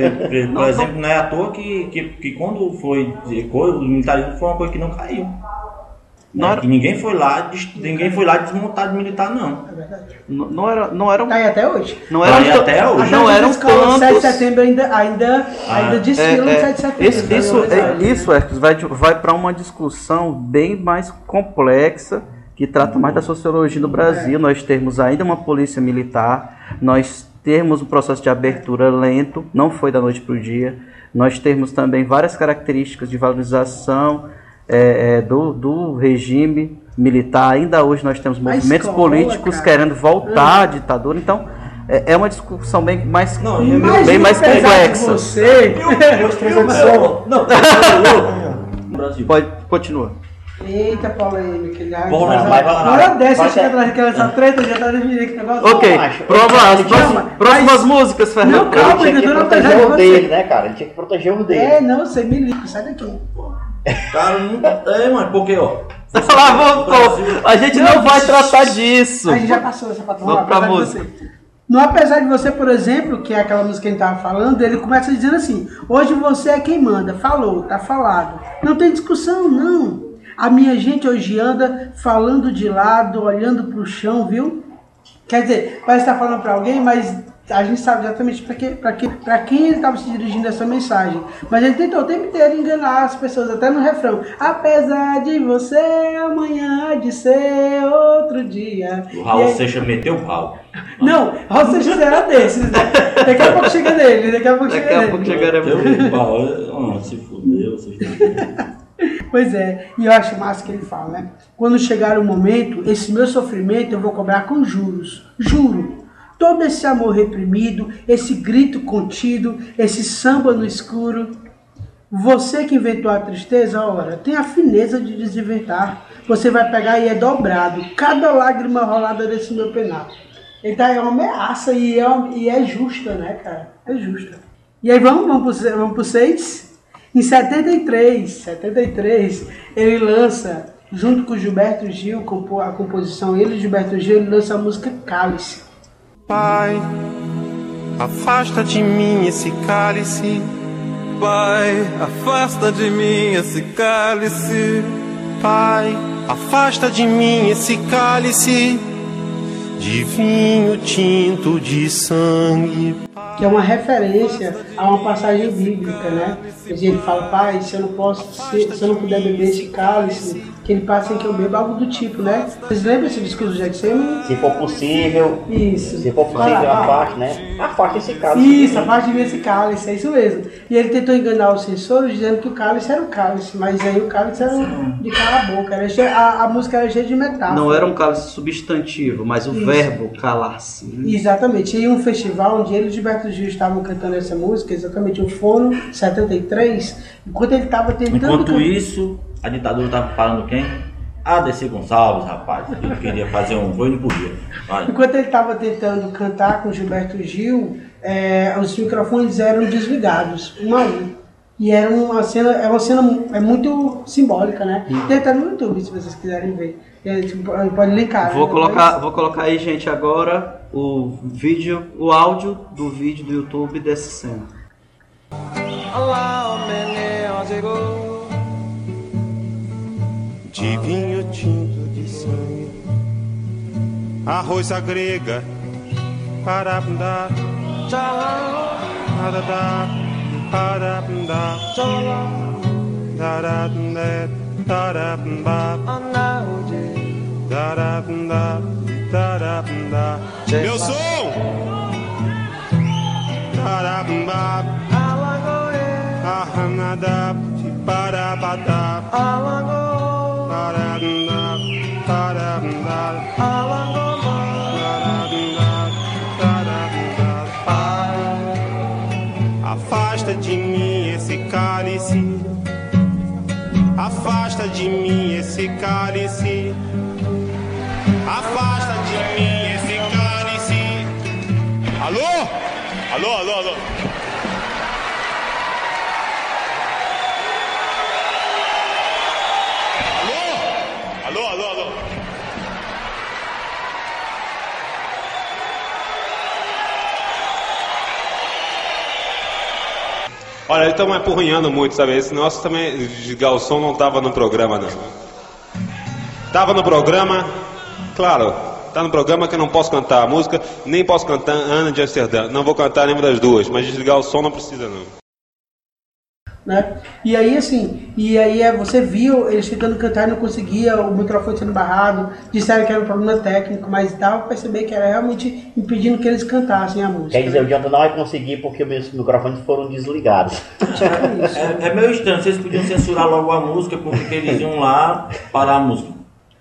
exemplo, não é à toa que, que, que quando foi o militarismo foi uma coisa que não caiu. Né? Não era- Que ninguém foi lá, ninguém foi lá desmontar de militar, não. Não, não era, não eram, Tá aí até hoje. não Tá eram, aí tan- até hoje. não Até eram as escolas, 7 de tantos. setembro ainda, ainda, ainda Ah, desfilam É, é, 7 de setembro. isso, né? isso, Verdade. é, isso Hercules, vai, vai para uma discussão bem mais complexa que trata mais da sociologia do Brasil. Nós temos ainda uma polícia militar, nós temos um processo de abertura lento, não foi da noite para o dia. Nós temos também várias características de valorização é, é, do, do regime militar. Ainda hoje nós temos movimentos escola, políticos cara. querendo voltar à ditadura. Então, é, é uma discussão bem mais, Não, e- bem mais complexa. Você, Não, no Brasil. Pode, continua. Eita polêmica, já. Vamos lá, já- vai, vai lá. Na hora dessa, Vai acho que ser- ela quer essa treta, já tá definindo que negócio. Ok, prova ele- as ele próximas, músicas, Fernando. Não, calma, Ele tinha que proteger de o dele, né, cara? Ele tinha que proteger o dele. É, não, você me liga, sai daqui. Cara, não. É, mano, porque, ó. Lá voltou. A gente não vai tratar disso. A gente já passou essa patrão, Vamos pra música. você. No Apesar de Você, por exemplo, que é aquela música que a gente tava falando, ele começa dizendo assim: Hoje você é quem manda, falou, tá falado. Não tem discussão, não. A minha gente hoje anda falando de lado, olhando pro chão, viu? Quer dizer, parece estar falando para alguém, mas a gente sabe exatamente para que, pra que, pra quem ele estava se dirigindo essa mensagem. Mas ele tentou o tempo inteiro enganar as pessoas, até no refrão. Apesar de você, amanhã há de ser outro dia. O Raul aí- Seixas meteu o pau. não, Raul Seixas era desses. né? Daqui a pouco chega nele, daqui a pouco Daqui chega a pouco nele. chegaremos. Meteu o pau. Ah, se fudeu, se fudeu. Pois é, e eu acho massa que ele fala, né? Quando chegar o momento, esse meu sofrimento eu vou cobrar com juros. Juro. Todo esse amor reprimido, esse grito contido, esse samba no escuro. Você que inventou a tristeza, ora, tem a fineza de desinventar. Você vai pegar e é dobrado. Cada lágrima rolada desse meu penal. Ele tá, é uma ameaça e é, e é justa, né, cara? É justa. E aí vamos, vamos pro, vamos pro seis? Em 73, 73, ele lança, junto com Gilberto Gil, a composição, ele e Gilberto Gil, ele lança a música Cálice. Pai, afasta de mim esse cálice. Pai, afasta de mim esse cálice. Pai, afasta de mim esse cálice de vinho tinto de sangue. Que é uma referência a uma passagem bíblica, né? Ele fala, pai, se eu não posso, se, se eu não puder beber esse cálice, que ele passa em que eu beba algo do tipo, né? Vocês lembram esse discurso do Getsemane? Se for possível, Isso. se for possível, lá, afaste, né? Afaste esse cálice. Isso, a parte de esse cálice, é isso mesmo. E ele tentou enganar os censores dizendo que o cálice era o cálice, mas aí o cálice era de cala a boca. Era cheio- a, a música era cheia de metáfora. Não era um cálice substantivo, mas o Isso. verbo calar-se. né? Exatamente. E um festival onde ele e Gil estavam cantando essa música, exatamente o Fono 73, enquanto ele estava tentando. Enquanto can- isso, a ditadura tava parando quem? A DC Gonçalves, rapaz. Ele queria fazer um voo e não podia. Enquanto ele estava tentando cantar com Gilberto Gil, é, os microfones eram desligados, um a um. E era uma cena, é uma cena é muito simbólica, né? Tem até no YouTube, se vocês quiserem ver. É, tipo, pode linkar. Vou né, colocar, depois. vou colocar aí, gente, agora o vídeo, o áudio do vídeo do YouTube dessa cena. de vinho tinto de sangue, arroz à grega, parabundá, parabá, parabundá, Meu som! Arranadá, parabadá, cálice. Afasta de mim esse cálice. Afasta de mim esse cálice. Alô? Alô, alô, alô. Olha, eles estão me apurrinhando muito, sabe? Esse nosso também, som não tava no programa, não. Tava no programa, claro, tá no programa que eu não posso cantar a música, nem posso cantar Ana de Amsterdã. Não vou cantar nenhuma das duas, mas desligar o som não precisa, não. Né? E aí assim, e aí é, você viu eles tentando cantar e não conseguia, o microfone sendo barrado, disseram que era um problema técnico, mas dava pra perceber que era realmente impedindo que eles cantassem a música. Quer dizer, o Jonathan não vai conseguir porque os microfones foram desligados. É, é meio estranho, vocês podiam censurar logo a música, porque eles iam lá parar a música.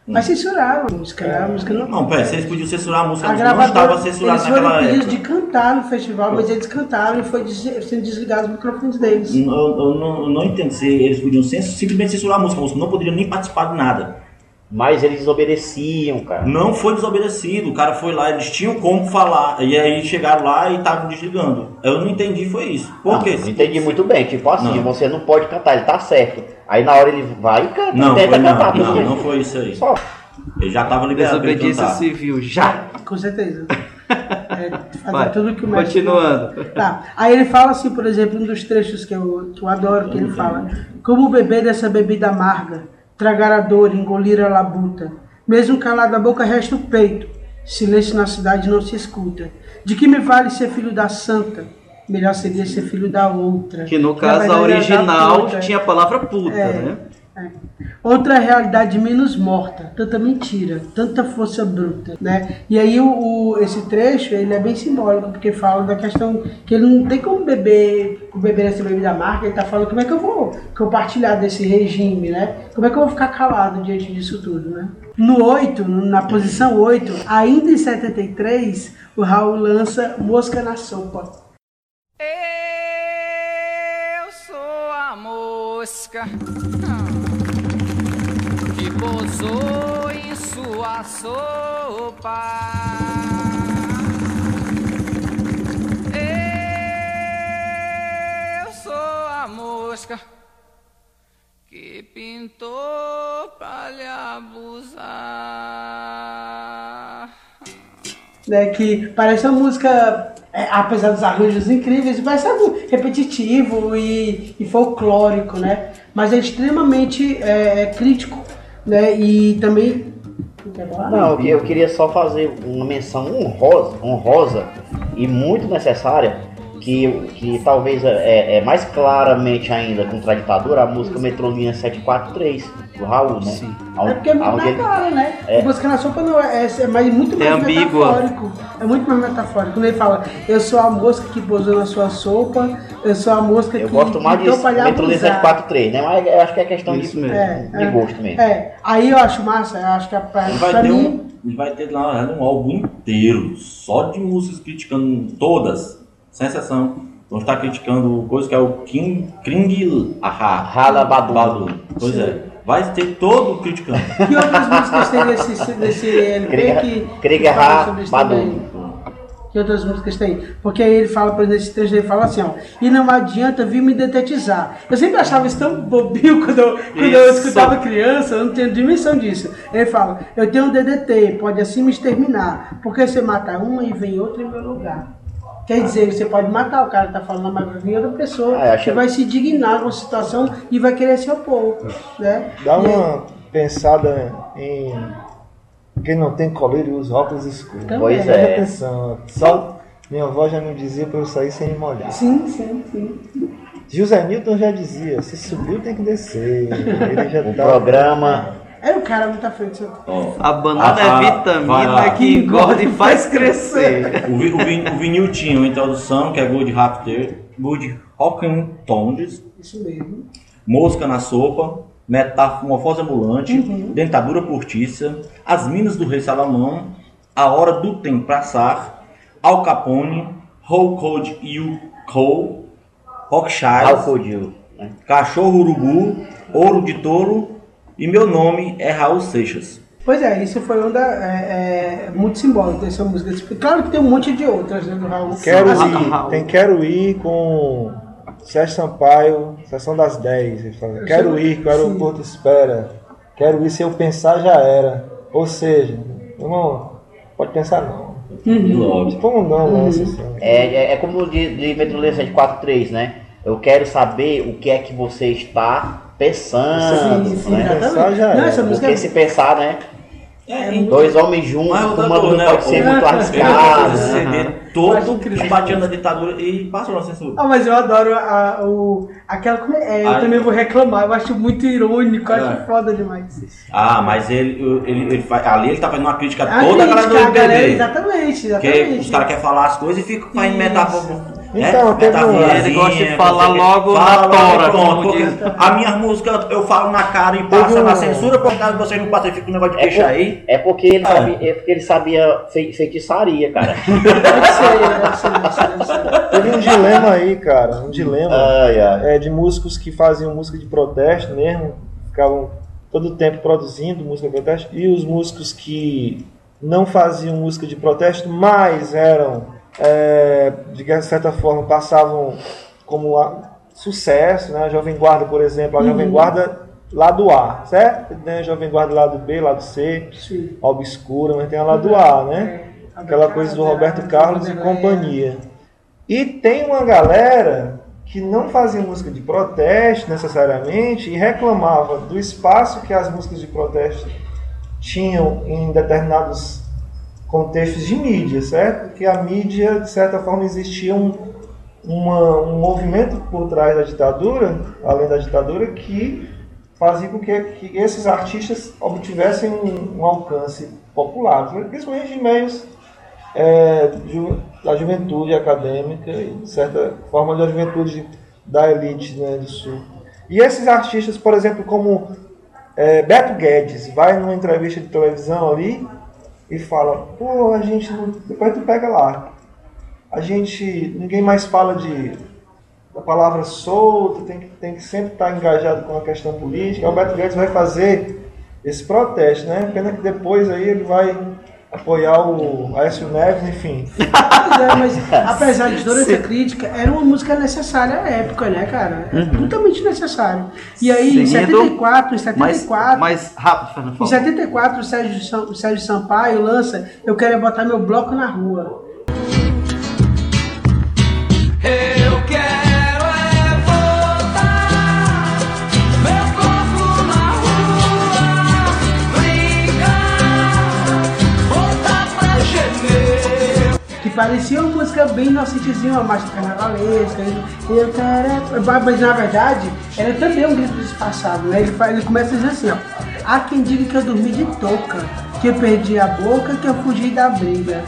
Mas censuraram a música, né? a música não. Não, pera, vocês podiam censurar a música, A a música não estava censurada eles foram naquela época. de cantar no festival, mas eles cantaram e foi des- sendo desligados os microfones deles. Eu, eu não, eu não entendo se eles podiam simplesmente censurar a música, a música não poderia nem participar de nada. Mas eles desobedeciam, cara. Não foi desobedecido, o cara foi lá, eles tinham como falar, e aí chegaram lá e estavam desligando. Eu não entendi, foi isso. Por Não, quê? eu entendi muito bem. Tipo assim, Não. você não pode cantar, ele tá certo. Aí na hora ele vai e canta, Não, tenta foi, não, cantar. não, não foi isso aí. Só. Ele já estava liberado Desobediência civil, já! Com certeza. É, fazer Vai, tudo que o mestre continuando. Tá. Aí ele fala assim, por exemplo, um dos trechos que eu, que eu adoro, que ele fala: Como beber dessa bebida amarga, tragar a dor, engolir a labuta. Mesmo calado a boca, resta o peito. Silêncio na cidade não se escuta. De que me vale ser filho da santa? Melhor seria ser filho da outra. Que no caso a original tinha a palavra puta, É. né? Outra realidade menos morta, tanta mentira, tanta força bruta, né? E aí o, o- esse trecho ele é bem simbólico porque fala da questão que ele não tem como beber, beber essa bebida amarga. Ele tá falando como é que eu vou compartilhar desse regime, né? Como é que eu vou ficar calado diante disso tudo, né? No 8, na posição 8, ainda em 73, o Raul lança Mosca na Sopa. Eu sou a mosca que pousou em sua sopa. Eu sou a mosca que pintou pra lhe abusar. né, que parece uma música, é, apesar dos arranjos incríveis, parece algo repetitivo e, e folclórico, né? Mas é extremamente é, crítico, né? E também. Não, eu queria só fazer uma menção honrosa, honrosa e muito necessária que, que talvez é, é mais claramente ainda contra a ditadura a música Metrolinha 743 do Raul, né? Sim. É porque é muito Aonde na ele- cara, né? É. Música na sopa não é, é, é mais, muito É mais ambígua. metafórico. É muito mais metafórico. Quando ele fala, eu sou a mosca que pousou na sua sopa, eu sou a mosca Eu que gosto mais disso, Metrolinha abusar. 743, né? Mas eu acho que é questão Isso de, mesmo. É, de é. gosto mesmo. É, aí eu acho massa, eu acho que a pra, Ele vai ter mim. um. Ele vai ter, na verdade, um álbum inteiro, só de músicas criticando todas, sem exceção. Vão estar criticando coisa que é o King Kring Aha. Rala Badu. Pois é. Vai ter todo criticando. Que outras músicas tem desse, desse LP que, que fala sobre isso Badu. também? Que outras músicas tem? Porque aí ele fala, por exemplo, esse trecho ele fala assim, ó, e não adianta vir me detetizar. Eu sempre achava isso tão bobinho quando eu, quando eu escutava criança, eu não tenho dimensão disso. Ele fala, eu tenho um DDT, pode assim me exterminar, porque você mata uma e vem outra em meu lugar. Quer dizer, você pode matar o cara que tá falando, mas vai vir outra pessoa Ah, acho- que vai se dignar com a situação e vai querer se opor. Né? Dá E aí- uma pensada em quem não tem colírio usa óculos escuros. Também. Pois Preste é. atenção. Só minha avó já me dizia para eu sair sem me molhar. Sim, sim, sim. José Newton já dizia, se subiu tem que descer. Ele já O tá- programa. Era o cara muito à frente. Ó, A banana Ah, é vitamina que engorda e faz crescer. O, vi- o, vin- o vinil tinha uma introdução que é Good Raptor, Good Rockin' Tones, Isso mesmo. Mosca na Sopa, Metamorfose Ambulante, Uhum. Dentadura Portiça, As Minas do Rei Salomão, A Hora do Tempo Praçar, Al Capone, How Cold You Cole, Rockshire, Alcodil. Né? Cachorro Urubu, Ouro de Touro e meu nome é Raul Seixas. Pois é, isso foi onda é, é, muito simbólico dessa música. Claro que tem um monte de outras, né, do Raul. Quero Assim, ir, tem Quero Ir com Sérgio Sampaio, sessão das 10. Ele fala, quero ir, que o aeroporto espera. Quero ir, se eu pensar já era. Ou seja, irmão, pode pensar não. Logo. Como não, né? assim. É, é, é como de, de Metrolinha 743, né? Eu quero saber o que é que você está pensando, Sim, sim, né? exatamente. Não, era. essa música Porque se pensar, né? É, Dois homens juntos, fumando doutor, não né, pode ser muito É. arriscado. Né? Todo incrível. combatendo a ditadura e passou na censura. Ah, mas eu adoro a, o, aquela. como é? É, eu Ai. também vou reclamar, eu acho muito irônico, eu acho É. foda demais. Ah, mas ele, ele, ele faz, ali ele tá fazendo uma crítica a toda a galera do crítica, a galera, MPB. exatamente, Que exatamente. os caras querem falar as coisas e ficam fazendo metáfora. Então, teve um- Ele gosta de falar logo na fala tora, pronto, como diz. A minha música eu falo na cara e passa um- na censura, por causa vocês não passam fica um negócio de É, queixar aí. é porque ele sabia, é porque ele sabia fei- feitiçaria, cara. Teve um dilema aí, cara. Um dilema. Ai, ai. é, de músicos que faziam música de protesto mesmo, ficavam todo o tempo produzindo música de protesto, e os músicos que não faziam música de protesto, mas eram, é, de certa forma, passavam como a- sucesso, né? A Jovem Guarda, por exemplo, a Jovem Guarda lado A, certo? Tem a Jovem Guarda lado B, lado C, Sim. obscura, mas tem a lado A, né? É, Aquela coisa do Roberto Carlos e companhia. E tem uma galera que não fazia música de protesto necessariamente e reclamava do espaço que as músicas de protesto tinham em determinados contextos de mídia, certo? Que a mídia, de certa forma, existia um, uma- um movimento por trás da ditadura, além da ditadura, que fazia com que, que esses artistas obtivessem um, um alcance popular, principalmente em meios é, ju- da juventude acadêmica e, de certa forma, da juventude da elite né, do Sul. E esses artistas, por exemplo, como é, Beto Guedes, vai numa entrevista de televisão ali e fala: pô, a gente não. Depois tu pega lá. A gente. Ninguém mais fala de. A palavra solta, tem que, tem que sempre estar engajado com a questão política. O Beto Guedes vai fazer esse protesto, né? Pena que depois aí ele vai apoiar o Aécio Neves, enfim. Pois é, mas apesar de toda essa crítica, era uma música necessária à época, né, cara? É totalmente necessário. E aí, em Seguindo, 74, em Mais, 74, mais rápido, Fernando. em por favor. 74, o Sérgio, o Sérgio Sampaio lança Eu Quero é Botar Meu Bloco na Rua. Eu quero parecia uma música bem inocentezinha, uma marcha carnavalesca. Eu quero. Mas na verdade, era também um grito disfarçado, né? Ele, ele começa dizendo assim, ó. Há quem diga que eu dormi de touca, que eu perdi a boca, que eu fugi da briga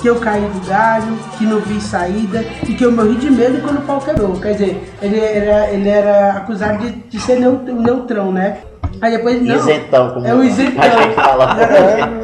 que eu caí do galho, que não vi saída e que eu morri de medo quando o pau quebrou. Quer dizer, ele era, ele era acusado de, de ser neutrão, né? Aí depois não. Isentão, como é o isentão. fala.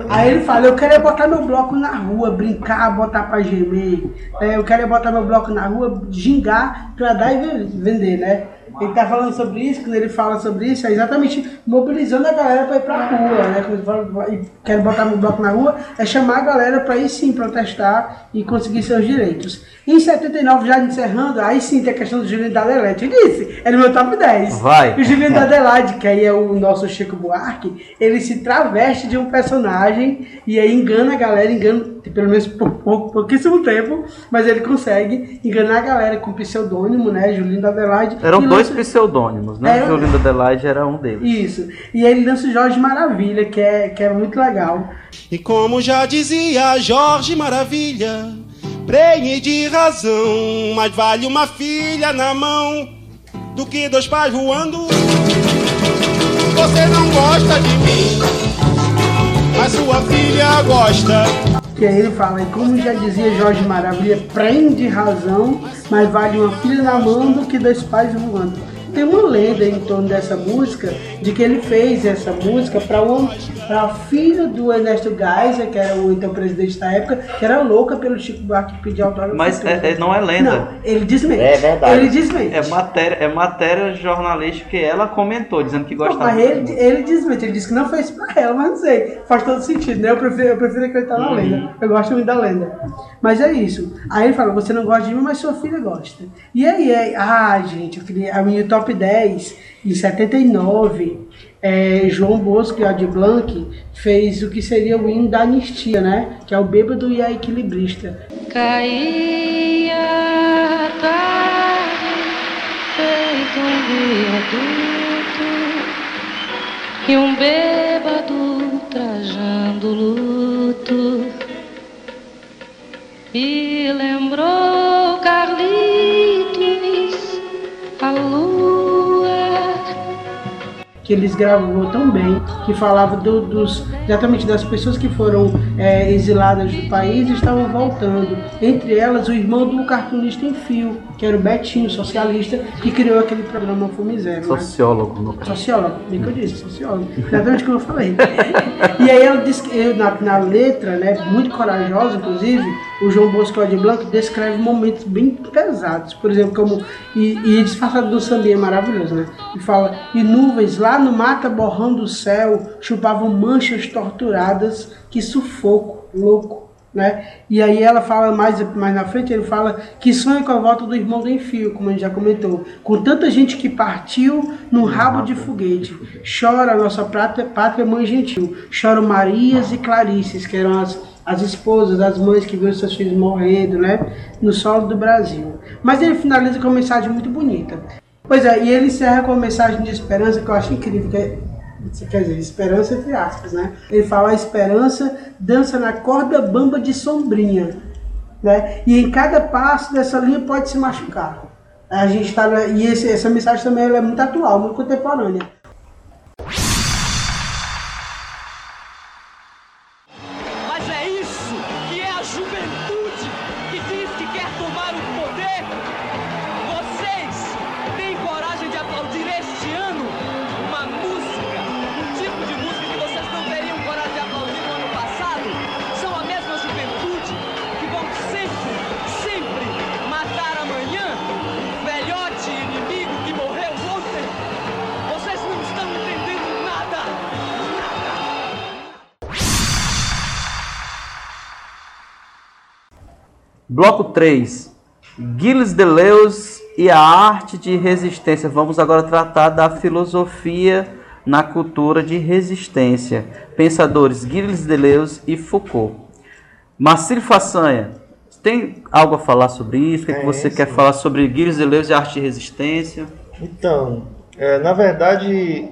Aí ele fala, eu quero é botar meu bloco na rua, brincar, botar pra gemer. É, eu quero é botar meu bloco na rua, gingar pra dar e vender, né? Ele tá falando sobre isso, quando ele fala sobre isso, é exatamente mobilizando a galera para ir pra rua, né? Quando ele fala, quero botar meu bloco na rua, é chamar a galera para ir sim protestar e conseguir seus direitos. Em 79, já encerrando, aí sim tem a questão do Julinho da Adelaide. Eu disse, é no meu top 10. Vai. O Julinho da Adelaide, que aí é o nosso Chico Buarque, ele se traveste de um personagem e aí engana a galera, engana pelo menos por pouco, pouquíssimo tempo, mas ele consegue enganar a galera com pseudônimo, né? Julinho da Adelaide. Eram dois lança- pseudônimos, né? É, Julinho da Adelaide era um deles. Isso. E ele lança o Jorge Maravilha, que é, que é muito legal. E como já dizia Jorge Maravilha, prenhe de razão, mas vale uma filha na mão do que dois pais voando. Você não gosta de mim, mas sua filha gosta. Que aí ele fala, e como já dizia Jorge Maravilha, prende razão, mas vale uma filha na mão do que dois pais voando. Tem uma lenda em torno dessa música, de que ele fez essa música para um, pra filha do Ernesto Geisel, que era o então presidente da época, que era louca pelo Chico Buarque pedir autógrafo. Mas é- é- não é lenda. Não, ele desmente. É verdade. Ele desmente. É matéria, é matéria jornalística que ela comentou, dizendo que Não, gostava. mas ele, ele desmente, ele disse que não fez pra ela, mas não sei, faz todo sentido, né? Eu prefiro, eu prefiro acreditar na lenda, eu gosto muito da lenda. Mas é isso. Aí ele fala, você não gosta de mim, mas sua filha gosta. E aí, aí ah, gente, eu queria, a minha top 10, em 79, é, João Bosco e Adi Blanc fez o que seria o hino da anistia, né? Que é o bêbado e a equilibrista. Caía tarde, feito um viaduto, e um bêbado trajando luto. E lembrou que eles gravou tão bem, que falava do- dos, exatamente das pessoas que foram é, exiladas do país e estavam voltando. Entre elas, o irmão do cartunista em fio, que era o Betinho, socialista, que criou aquele programa Fome Zero. né? Sociólogo, no caso. Sociólogo, bem que eu disse, sociólogo. Exatamente como eu falei. e aí ela eu, na, na letra, né, muito corajosa, inclusive, o João Bosco de Blanco descreve momentos bem pesados. Por exemplo, como. E, e disfarçado do sambinha maravilhoso, né? E fala: E nuvens lá no mata borrando o céu, chupavam manchas torturadas, que sufoco, louco. Né? E aí ela fala mais, mais na frente, ele fala que sonha com a volta do irmão do Enfio, como a gente já comentou. Com tanta gente que partiu no rabo de foguete. Chora a nossa pátria, pátria mãe gentil. Choram Marias e Clarices, que eram as, as esposas, as mães que viram seus filhos morrendo, né? No solo do Brasil. Mas ele finaliza com uma mensagem muito bonita. Pois é, e ele encerra com uma mensagem de esperança que eu acho incrível, que é quer dizer, esperança entre aspas, né? Ele fala a esperança dança na corda bamba de sombrinha, né? E em cada passo dessa linha pode se machucar. A gente tá e esse, essa mensagem também é muito atual, muito contemporânea. Bloco 3. Gilles Deleuze e a arte de resistência. Vamos agora tratar da filosofia na cultura de resistência. Pensadores Gilles Deleuze e Foucault. Marcílio Façanha, tem algo a falar sobre isso? O que, é que você quer sim. falar sobre Gilles Deleuze e a arte de resistência? Então, é, na verdade,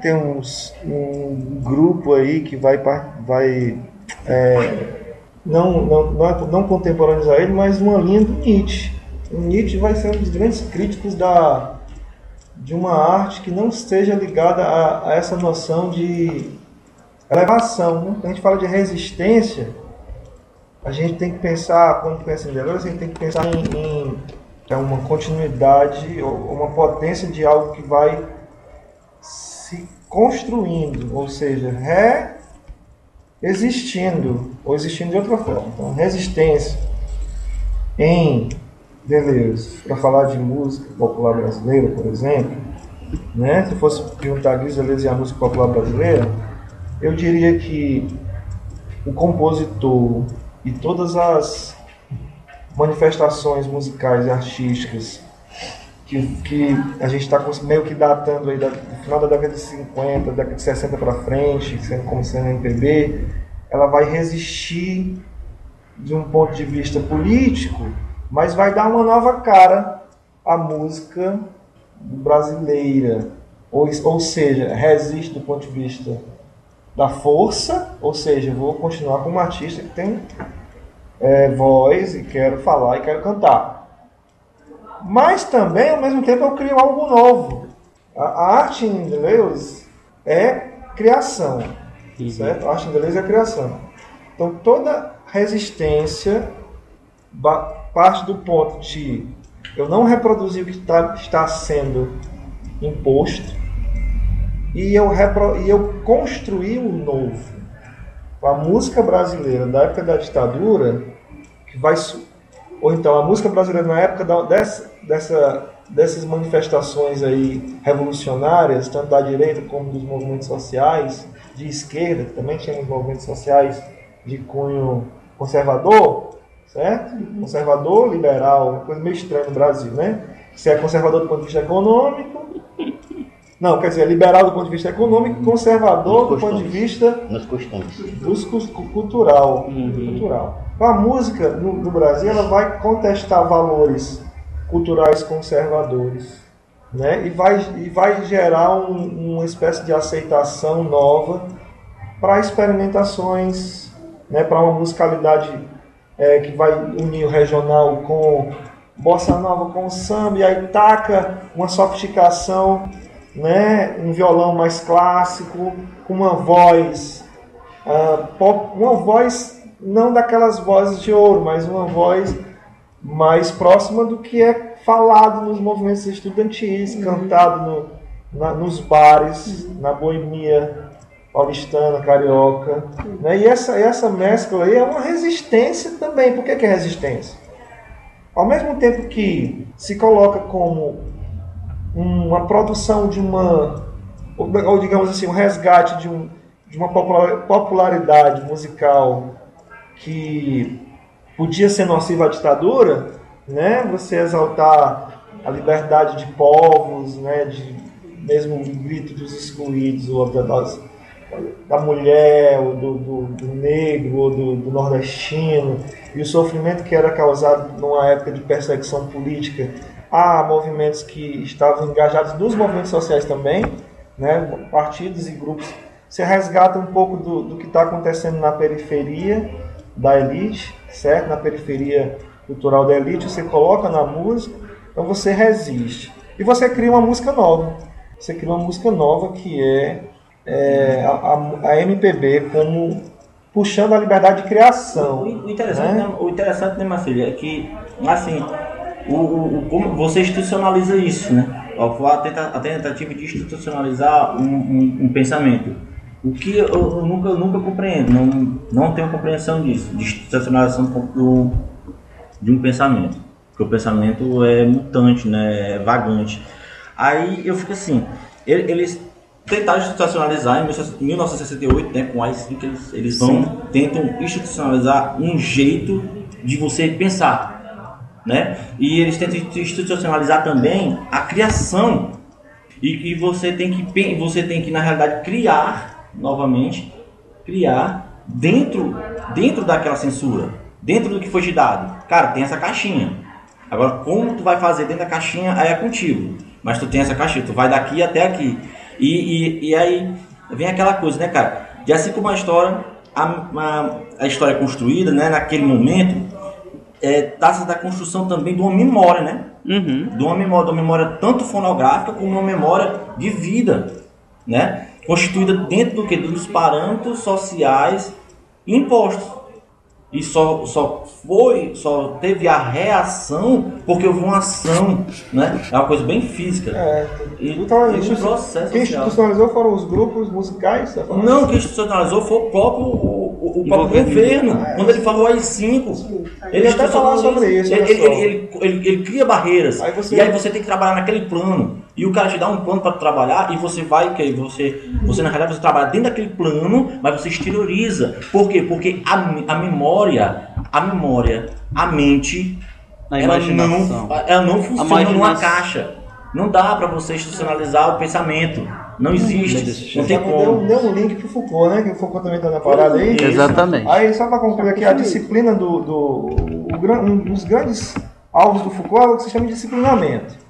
tem uns, um grupo aí que vai, vai é, não, não, não, é- não contemporâneos a ele, mas uma linha do Nietzsche. O Nietzsche vai ser um dos grandes críticos da, de uma arte que não esteja ligada a, a essa noção de elevação. Né? Quando a gente fala de resistência, a gente tem que pensar, quando pensa em Deleuze, a gente tem que pensar em, em é uma continuidade, uma potência de algo que vai se construindo, ou seja, reexistindo, ou existindo de outra forma. Então, resistência em Deleuze, para falar de música popular brasileira, por exemplo, né? se fosse perguntar Luiz Deleuze e a música popular brasileira, eu diria que o compositor e todas as manifestações musicais e artísticas que, que a gente está meio que datando aí da, do final da década de 50, década de 60 para frente, sendo como sendo MPB, ela vai resistir de um ponto de vista político, mas vai dar uma nova cara à música brasileira. Ou, ou seja, resiste do ponto de vista da força, ou seja, vou continuar como artista que tem é, voz e quero falar e quero cantar. Mas também, ao mesmo tempo, eu crio algo novo. A, arte em Deleuze é criação. Certo? A arte em Deleuze é criação. Então, toda resistência parte do ponto de eu não reproduzir o que tá, está sendo imposto e eu, repro, e eu construir o novo. A música brasileira da época da ditadura, que vai ou então a música brasileira na época da, dessa, dessa, dessas manifestações aí revolucionárias, tanto da direita como dos movimentos sociais, de esquerda, que também tinha movimentos sociais de cunho conservador, certo? Conservador, liberal, uma coisa meio estranha no Brasil, né? Se é conservador do ponto de vista econômico, não, quer dizer, liberal do ponto de vista econômico, conservador do ponto de vista nos costumes, dos cultural, uhum. cultural. A música no, no, Brasil ela vai contestar valores culturais conservadores, né? E vai e vai gerar um, uma espécie de aceitação nova para experimentações, né? Para uma musicalidade é, que vai unir o regional com bossa nova com samba e aí taca uma sofisticação né, um violão mais clássico, com uma voz, uh, pop, uma voz não daquelas vozes de ouro, mas uma voz mais próxima do que é falado nos movimentos estudantis, uhum. cantado no, na, nos bares, uhum. na boemia paulistana, carioca. Uhum. Né? E essa, essa mescla aí é uma resistência também. Por que, que é resistência? Ao mesmo tempo que se coloca como uma produção de uma, ou digamos assim, um resgate de, um, de uma popularidade musical que podia ser nociva à ditadura, né? Você exaltar a liberdade de povos, né? De mesmo o grito dos excluídos, ou das, da mulher, ou do, do, do negro, ou do, do, nordestino, e o sofrimento que era causado numa época de perseguição política Há movimentos que estavam engajados nos movimentos sociais também, né? partidos e grupos. Você resgata um pouco do, do que está acontecendo na periferia da elite, certo? Na periferia cultural da elite, você coloca na música, então você resiste. E você cria uma música nova. Você cria uma música nova que é, é a, a, MPB como puxando a liberdade de criação. O, interessante, né? o interessante, né, Marcelo, é que, assim, o, o, como você institucionaliza isso, né? A, tenta, a tentativa de institucionalizar um, um, um pensamento. O que eu, eu, nunca, eu nunca compreendo, não, não tenho compreensão disso, de institucionalização do, de um pensamento. Porque o pensamento é mutante, né? é vagante. Aí eu fico assim, eles tentaram institucionalizar em 1968, né, com a que eles, eles vão, tentam institucionalizar um jeito de você pensar né? E eles tentam institucionalizar também a criação e que você tem que você tem que na realidade criar novamente, criar dentro dentro daquela censura, dentro do que foi te dado. Cara, tem essa caixinha. Agora, como tu vai fazer dentro da caixinha, aí é contigo. Mas tu tem essa caixinha, tu vai daqui até aqui. E, e, e aí vem aquela coisa, né, cara? De assim como a história a, a, a história é construída, né, naquele momento, é, trata da construção também de uma memória, né? Uhum. De uma memória, de uma memória tanto fonográfica como uma memória de vida, né? Constituída dentro do que? Dos parâmetros sociais impostos. E só, só foi, só teve a reação porque houve uma ação, né? É uma coisa bem física. É, e, então, e um processo quem institucionalizou foram os grupos musicais? você tá? Não, quem institucionalizou foi o próprio, o, o- próprio Governo. governo. Quando ele falou AI-5, ele até falar sobre isso, Ele, ele, só. ele, ele- ele- ele cria barreiras. você- E aí você tem que trabalhar naquele plano. E o cara te dá um plano para trabalhar e você vai, que você, você na realidade você trabalha dentro daquele plano, mas você exterioriza. Por quê? Porque a, a memória, a memória, a mente, A ela imaginação. não, ela não funciona numa caixa. Não dá para você institucionalizar o pensamento. Não existe. Não tem Deu, como. deu um link pro Foucault, né? Que o Foucault também tá na parada aí. Exatamente. Aí, só para concluir aqui, a disciplina do. do o um dos grandes alvos do Foucault é o que se chama de disciplinamento.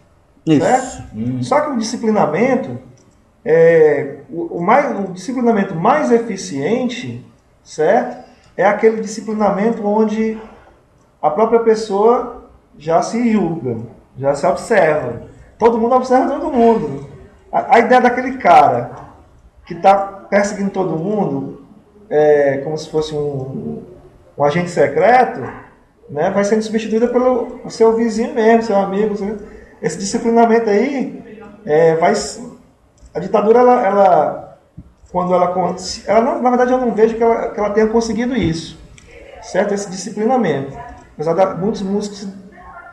Certo? Só que o disciplinamento, é, o, o mais, o disciplinamento mais eficiente, certo? É aquele disciplinamento onde a própria pessoa já se julga, já se observa. Todo mundo observa todo mundo. A, a ideia daquele cara que está perseguindo todo mundo, é, como se fosse um, um agente secreto, né, vai sendo substituída pelo seu vizinho mesmo, seu amigo. seu- esse disciplinamento aí é, vai. A ditadura, ela, ela- quando ela. ela não, na verdade, eu não vejo que ela, que ela tenha conseguido isso, certo? Esse disciplinamento. Apesar de muitos músicos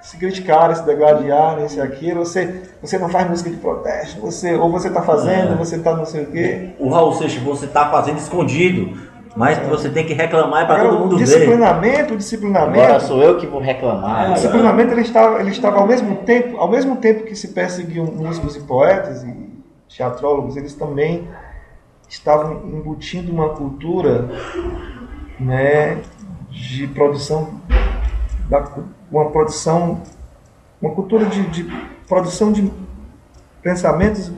se criticarem, se degladiarem, isso e aquilo, você, você não faz música de protesto, você, ou você está fazendo, É. você está não sei o quê. O Raul Seixas, você está fazendo escondido, mas você tem que reclamar para Agora, todo mundo o ver. disciplinamento, o disciplinamento. Agora sou eu que vou reclamar. O disciplinamento ele estava, ele estava ao mesmo tempo, ao mesmo tempo que se perseguiam músicos e poetas e teatrólogos, eles também estavam embutindo uma cultura, né, de produção da, uma produção, uma cultura de, de produção de pensamentos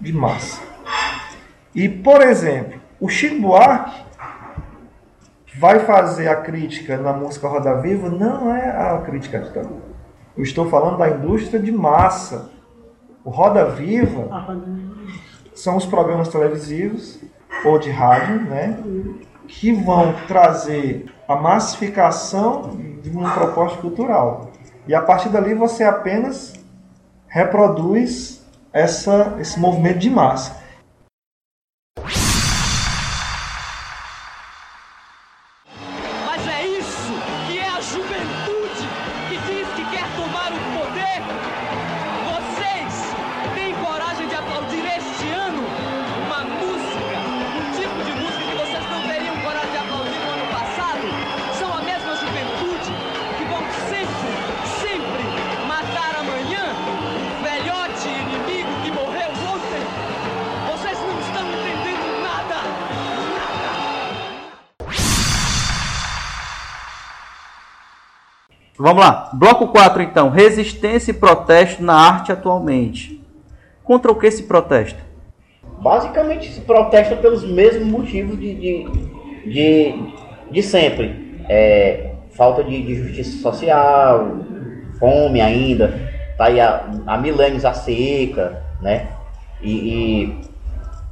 de massa. E, por exemplo, o Chico Buarque vai fazer a crítica na música Roda Viva, não é a crítica à ditadura. Eu estou falando da indústria de massa. O Roda Viva são os programas televisivos ou de rádio, né, que vão trazer a massificação de uma proposta cultural. E a partir dali você apenas reproduz essa, esse movimento de massa. Vamos lá. Bloco 4, então. Resistência e protesto na arte atualmente. Contra o que se protesta? Basicamente se protesta pelos mesmos motivos de, de, de, de sempre. É, falta de, de justiça social, fome ainda, tá aí há, há milênios a seca, né? E, e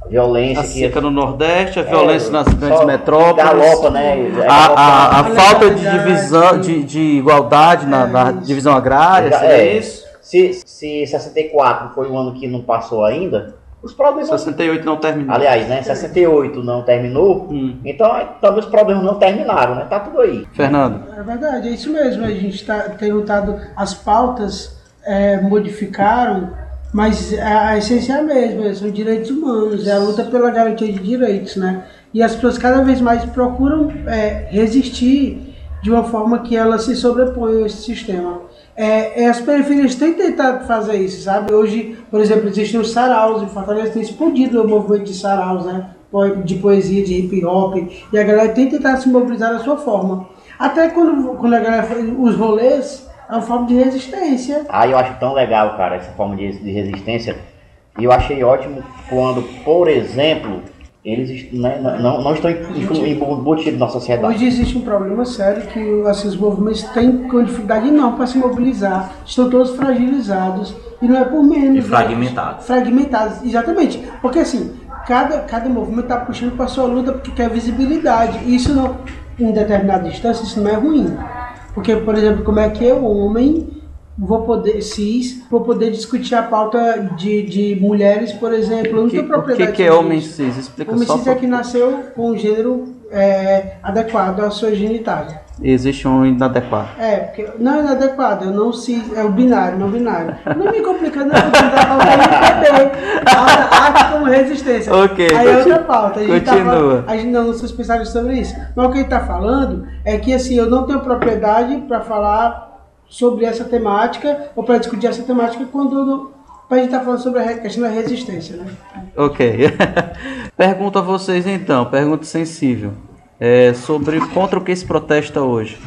a violência A que seca no Nordeste, a violência nas grandes É, só metrópoles. Galopa, né? A, a, a falta de divisão, de, de igualdade na, na divisão agrária, é, isso? Se, se 64 foi o ano que não passou ainda, os problemas. 68 não terminou. Aliás, né? 68 não terminou, então talvez os problemas não terminaram, né? Tá tudo aí. Fernando. É verdade, é isso mesmo. A gente tá, tem lutado, as pautas é, modificaram, mas a, a essência é a mesma, são direitos humanos, é a luta pela garantia de direitos, né? E as pessoas cada vez mais procuram é, resistir de uma forma que ela se sobrepõe a esse sistema. É, é, as periferias têm tentado fazer isso, sabe? Hoje, por exemplo, existem os saraus, em Fortaleza tem explodido o movimento de saraus, né? De poesia, de hip hop, e a galera tem tentado se mobilizar da sua forma. Até quando, quando a galera faz os rolês, é uma forma de resistência. Ah, eu acho tão legal, cara, essa forma de, de resistência. E eu achei ótimo quando, por exemplo, eles né, não, não estão embutidos na sociedade. Hoje existe um problema sério que assim, os movimentos têm com dificuldade enorme para se mobilizar, estão todos fragilizados e não é por menos. E né? fragmentados. Fragmentados, exatamente. Porque assim, cada, cada movimento está puxando para sua luta porque quer visibilidade. E isso não, em determinada distância, isso não é ruim. Porque, por exemplo, como é que eu, homem, vou poder, cis, vou poder discutir a pauta de, de mulheres, por exemplo, eu não tenho O que, que é homem cis? Explica Homem só. cis é que nasceu com um gênero é, adequado à sua genitália. Existe um inadequado. É, porque não é inadequado, eu não cis, é o binário, não binário. Não me complica, não, tá MPB. Arte como resistência. Ok, Aí é outra pauta. A gente tá Continua. falando- a gente não, sou especialista sobre isso. Mas o que ele está falando é que assim, eu não tenho propriedade para falar sobre essa temática ou para discutir essa temática quando a gente está falando sobre a questão da resistência, né? Ok. Pergunto a vocês então, pergunta sensível. É, sobre contra o que se protesta hoje.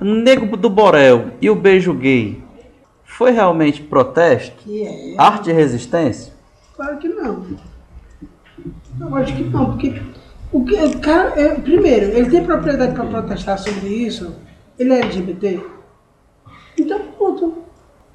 Nego do Borel e o beijo gay. Foi realmente protesto? É. Arte de resistência? Claro que não. Eu acho que não, porque o, que, o cara, é, primeiro, ele tem propriedade para protestar sobre isso, ele é LGBT. Então, ponto.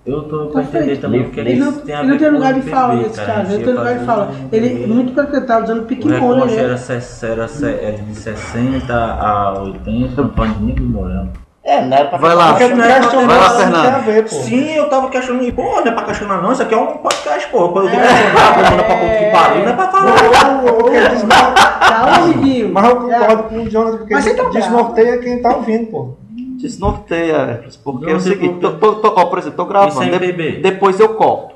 Eu tô Tá pra entender feito. também o que é que Ele não, isso tem a ele não tem lugar de fala nesse cara. caso, ele Tinha tem lugar de fala. Ele, muito pelo que ele usando O recorte né? era, era, era de 60 a 80, não pode nem morar. É, não era pra Vai lá. Porque não é pra ter Vai lá, Fernando. Tem a ver, pô. Sim, eu tava questionando, pô, não é pra questionar não, isso aqui é um podcast, pô. Quando eu tô questionando, quando é pra puta que pariu, não é pra falar. Porque desnor- Calma, amiguinho. Mas eu concordo com o Jonas, porque Mas você tá desnorteia quem tá ouvindo, pô. Desnorteia, Ercles, porque Não é o tem seguinte, tô- tô- tô- ó, por exemplo, tô gravando, é de- depois eu corto.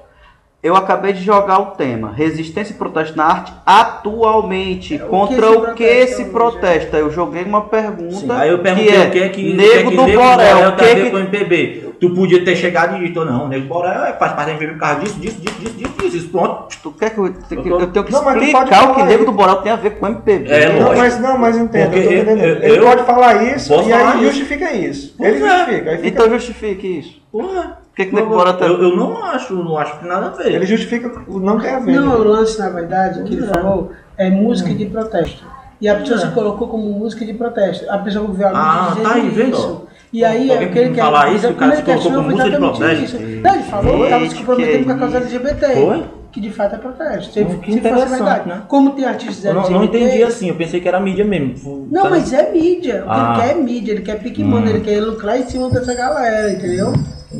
Eu acabei de jogar o tema Resistência e Protesto na Arte atualmente. É, o que contra se o que protesta se protesta? Eu joguei uma pergunta. Sim, Aí eu perguntei que é, o que é que Nego o que do é Borel. O tem a que ver que- com o MPB. Tu podia ter chegado e dito, não, o Nego Borel é- faz parte da MPB por causa disso, disso, disso, disso, disso, disso, isso, pronto. Tu quer que eu, Eu tô- eu tenho que Não, explicar o que Nego do Borel tem a ver com o MPB. É, Não, lógico. mas não, mas entenda, Ele eu- pode falar isso e aí justifica isso. Ele é. justifica. Então justifique isso. Porra. Que, que o Eu, Nego Borel tem eu, eu não acho, não acho que tem nada a ver. ele justifica o não quer ver. Não, né? o lance, na verdade, que ele falou é música de protesto. E a pessoa se colocou como música de protesto. A pessoa viu a mídia Ah, dizendo tá aí, vendo, isso. E aí, Alguém o que ele me quer falar isso, dizer- o cara ele se colocou como música de protesto. isso. Não, ele falou que estava se comprometendo que com a causa LGBT. Foi? Que de fato é protesto. Se, Hum, que se fosse verdade. né? Como tem artistas Eu não, LGBT. não entendi assim, eu pensei que era mídia mesmo. Não, mas é mídia. O que Ah. ele quer é mídia, ele quer pique mano, ele quer lucrar em cima dessa galera, entendeu?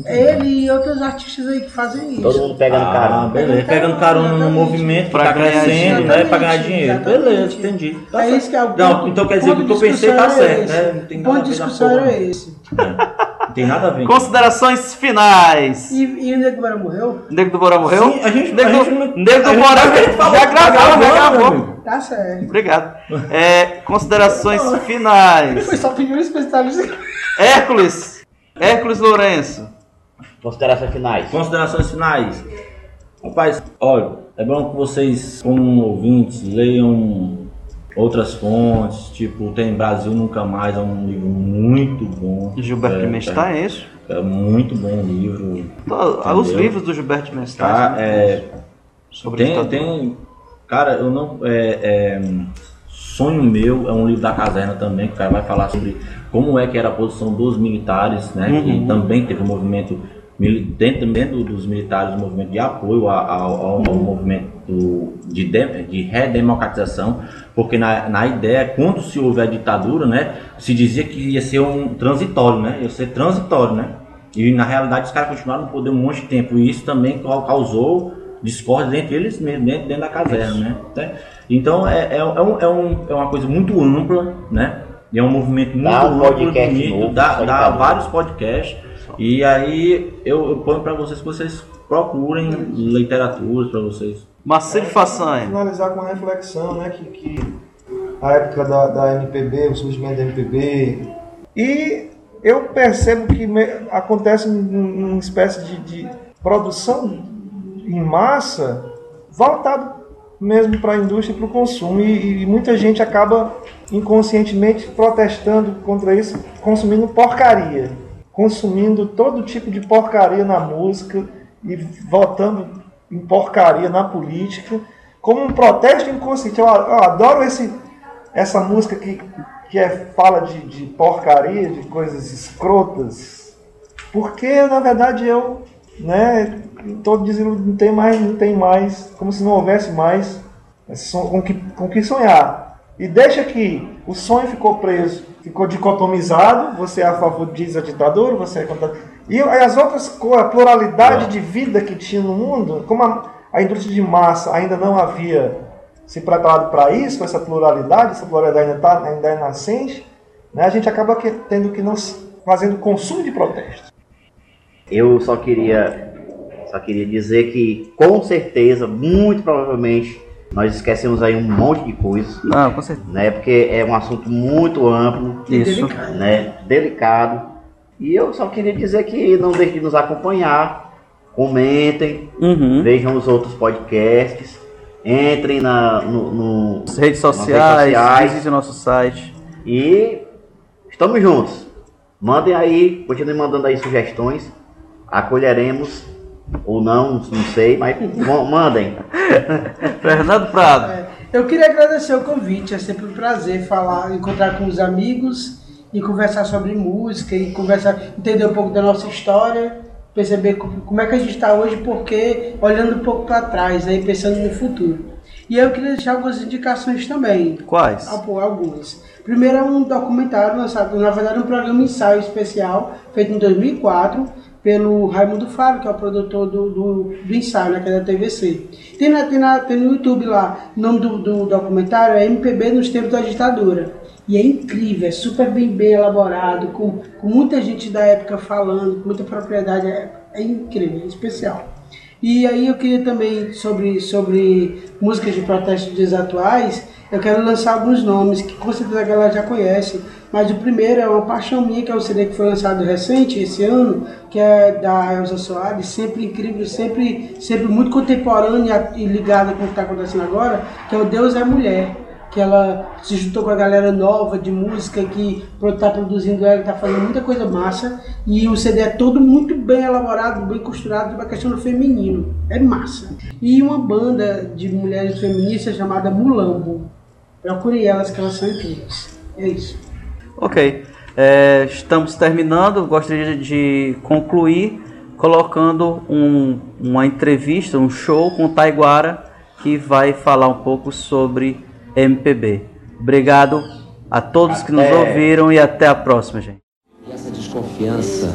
Ele e outros artistas aí que fazem isso. Todo mundo pegando Ah, carona. beleza. Pegando carona no movimento que Pra tá ganhar crescendo, dinheiro. né? Pra ganhar dinheiro. Exatamente. Beleza, entendi. Tá é isso que é o Não, ponto- então quer dizer que o que eu pensei tá era certo, esse. né? Não tem O nada ponto a de discussão porra. era esse. Não tem nada a ver. Considerações finais. E, e o Nego Borel morreu? Nego do Borel morreu? Sim, a gente- Nego, a do- gente Nego do falou já tá gravou, já gravando, gravou. Tá certo. Obrigado. É, considerações finais. Foi só pedir um especialista. Hércules. Hércules Lourenço. Considerações finais. Considerações finais. Rapaz, olha, é bom que vocês, como ouvintes, leiam outras fontes, tipo, tem Brasil Nunca Mais, é um livro muito bom. Gilberto é, Mestar, é isso? É muito bom o livro. Tó- Os livros do Gilberto de Tá, são é, sobre tem, tem, cara, eu não, é, é, Sonho Meu é um livro da Caserna também, que o cara vai falar sobre como é que era a posição dos militares, né, Uhum. que também teve um movimento, dentro, dentro dos militares, um movimento de apoio ao, ao- ao movimento de, de, de redemocratização, porque na, na ideia, quando se houve a ditadura, né, se dizia que ia ser um transitório, né, ia ser transitório, né, e na realidade os caras continuaram no poder um monte de tempo, e isso também ca- causou discórdia entre eles mesmos, dentro, dentro da caserna, né? Tá? Então é, é, é, um, é, um- é uma coisa muito ampla, né? E é um movimento muito Dá um amplo, podcast bonito, novo, dá, dá vários podcasts. E aí eu, eu ponho para vocês que vocês procurem literatura para vocês. Marcelo Façanha. finalizar com uma reflexão, né? Que, que a época da, da MPB, o surgimento da MPB. E eu percebo que me- acontece um- uma espécie de, de produção em massa voltado mesmo para a indústria e para o consumo. E, e muita gente acaba inconscientemente protestando contra isso, consumindo porcaria. Consumindo todo tipo de porcaria na música e votando em porcaria na política, como um protesto inconsciente. Eu, eu adoro esse, essa música que, que é, fala de, de porcaria, de coisas escrotas, porque na verdade eu, né, estou dizendo não tem mais, não tem mais, como se não houvesse mais com que, com que sonhar. E deixa que o sonho ficou preso, ficou dicotomizado, você é a favor diz a ditadura, você é contra. E as outras coisas, a pluralidade de vida que tinha no mundo, como a, a indústria de massa ainda não havia se preparado para isso, essa pluralidade, essa pluralidade ainda, tá, ainda é nascente, né, a gente acaba que, tendo que não fazendo consumo de protesto. Eu só queria só queria dizer que com certeza, muito provavelmente, nós esquecemos aí um monte de coisas. Ah, com certeza. Né, porque é um assunto muito amplo, Isso. delicado. né, delicado. E eu só queria dizer que não deixem de nos acompanhar, comentem, Uhum. vejam os outros podcasts, entrem na, no, no- redes nas sociais, visite o nosso site. E estamos juntos. Mandem aí, continuem mandando aí sugestões. Acolheremos ou não, não sei, mas ma- mandem. Fernando Prado. Eu queria agradecer o convite, é sempre um prazer falar, encontrar com os amigos e conversar sobre música e conversar, entender um pouco da nossa história, perceber co- como é que a gente está hoje, porque olhando um pouco para trás, aí pensando no futuro. E eu queria deixar algumas indicações também. Quais? Algumas. Primeiro é um documentário lançado, na verdade, um programa ensaio especial feito em 2004 pelo Raimundo Fábio, que é o produtor do, do, do ensaio, né, que é da TVC. Tem, na, tem, na, tem no YouTube lá, o nome do, do documentário é MPB nos tempos da ditadura. E é incrível, é super bem, bem elaborado, com, com muita gente da época falando, com muita propriedade, é, é incrível, é especial. E aí eu queria também, sobre, sobre músicas de protesto dias atuais, eu quero lançar alguns nomes que com certeza a galera já conhece, mas o primeiro é uma paixão minha, que é um CD que foi lançado recente, esse ano, que é da Elza Soares, sempre incrível, sempre, sempre muito contemporânea e ligada com o que está acontecendo agora, que é o Deus é Mulher que ela se juntou com a galera nova de música que está produzindo ela, está fazendo muita coisa massa. E o CD é todo muito bem elaborado, bem costurado, uma questão do feminino. É massa. E uma banda de mulheres feministas chamada Mulambo. Procure elas que elas são incríveis. É isso. Ok. É, estamos terminando. Gostaria de concluir colocando um- uma entrevista, um show com o Taiguara, que vai falar um pouco sobre MPB. Obrigado a todos que nos Até. ouviram e até a próxima, gente. E essa desconfiança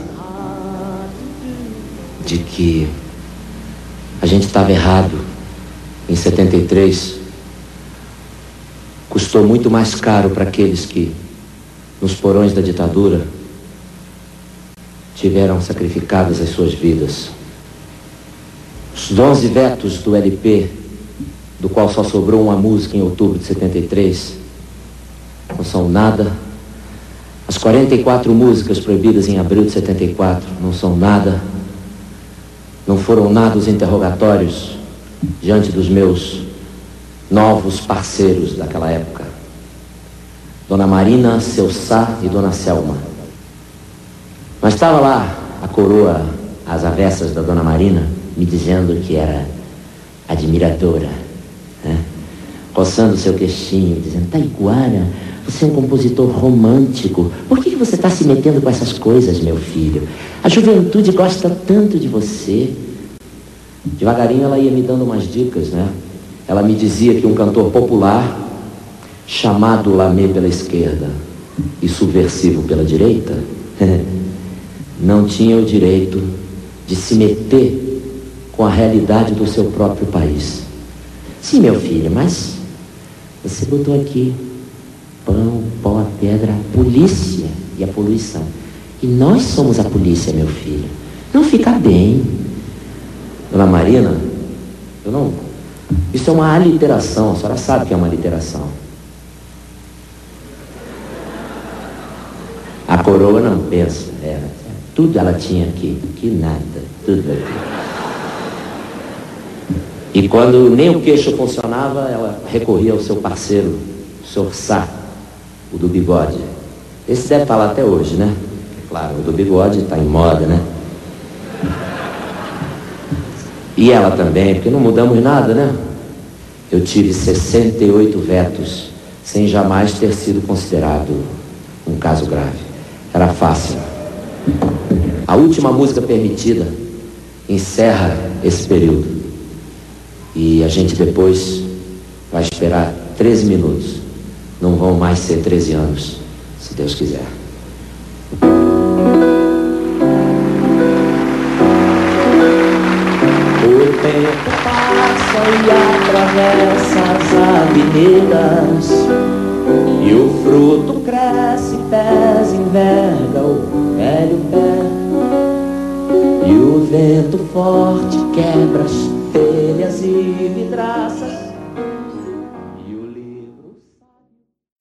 de que a gente estava errado em 73 custou muito mais caro para aqueles que, nos porões da ditadura, tiveram sacrificadas as suas vidas. Os 11 vetos do LP, do qual só sobrou uma música em outubro de 73, não são nada as 44 músicas proibidas em abril de 74 não são nada. Não foram nada os interrogatórios diante dos meus novos parceiros daquela época. Dona Marina, seu Sá e Dona Selma. Mas estava lá a coroa às avessas da Dona Marina, me dizendo que era admiradora, né? coçando seu queixinho, dizendo, Taiguara, você é um compositor romântico. Por que você está se metendo com essas coisas, meu filho? A juventude gosta tanto de você. Devagarinho ela ia me dando umas dicas, né? Ela me dizia que um cantor popular, chamado Lamé pela esquerda e subversivo pela direita, não tinha o direito de se meter com a realidade do seu próprio país. Sim, meu filho, mas você botou aqui pão, pó, pedra, a polícia e a poluição. E nós somos a polícia, meu filho. Não fica bem. Dona Marina, eu não. Isso é uma aliteração, a senhora sabe que é uma aliteração. A coroa não pensa, é, tudo ela tinha aqui, que nada, tudo aqui. E quando nem o queixo funcionava, ela recorria ao seu parceiro, o senhor Sá, o do bigode. Esse deve lá até hoje, né? Claro, o do bigode está em moda, né? E ela também, porque não mudamos nada, né? eu tive 68 vetos, sem jamais ter sido considerado um caso grave. Era fácil. A última música permitida encerra esse período. E a gente depois vai esperar 13 minutos. Não vão mais ser 13 anos, se Deus quiser. O tempo passa e atravessa as avenidas E o fruto cresce, pés enverga o velho pé. E o vento forte quebra as telhas e vidraças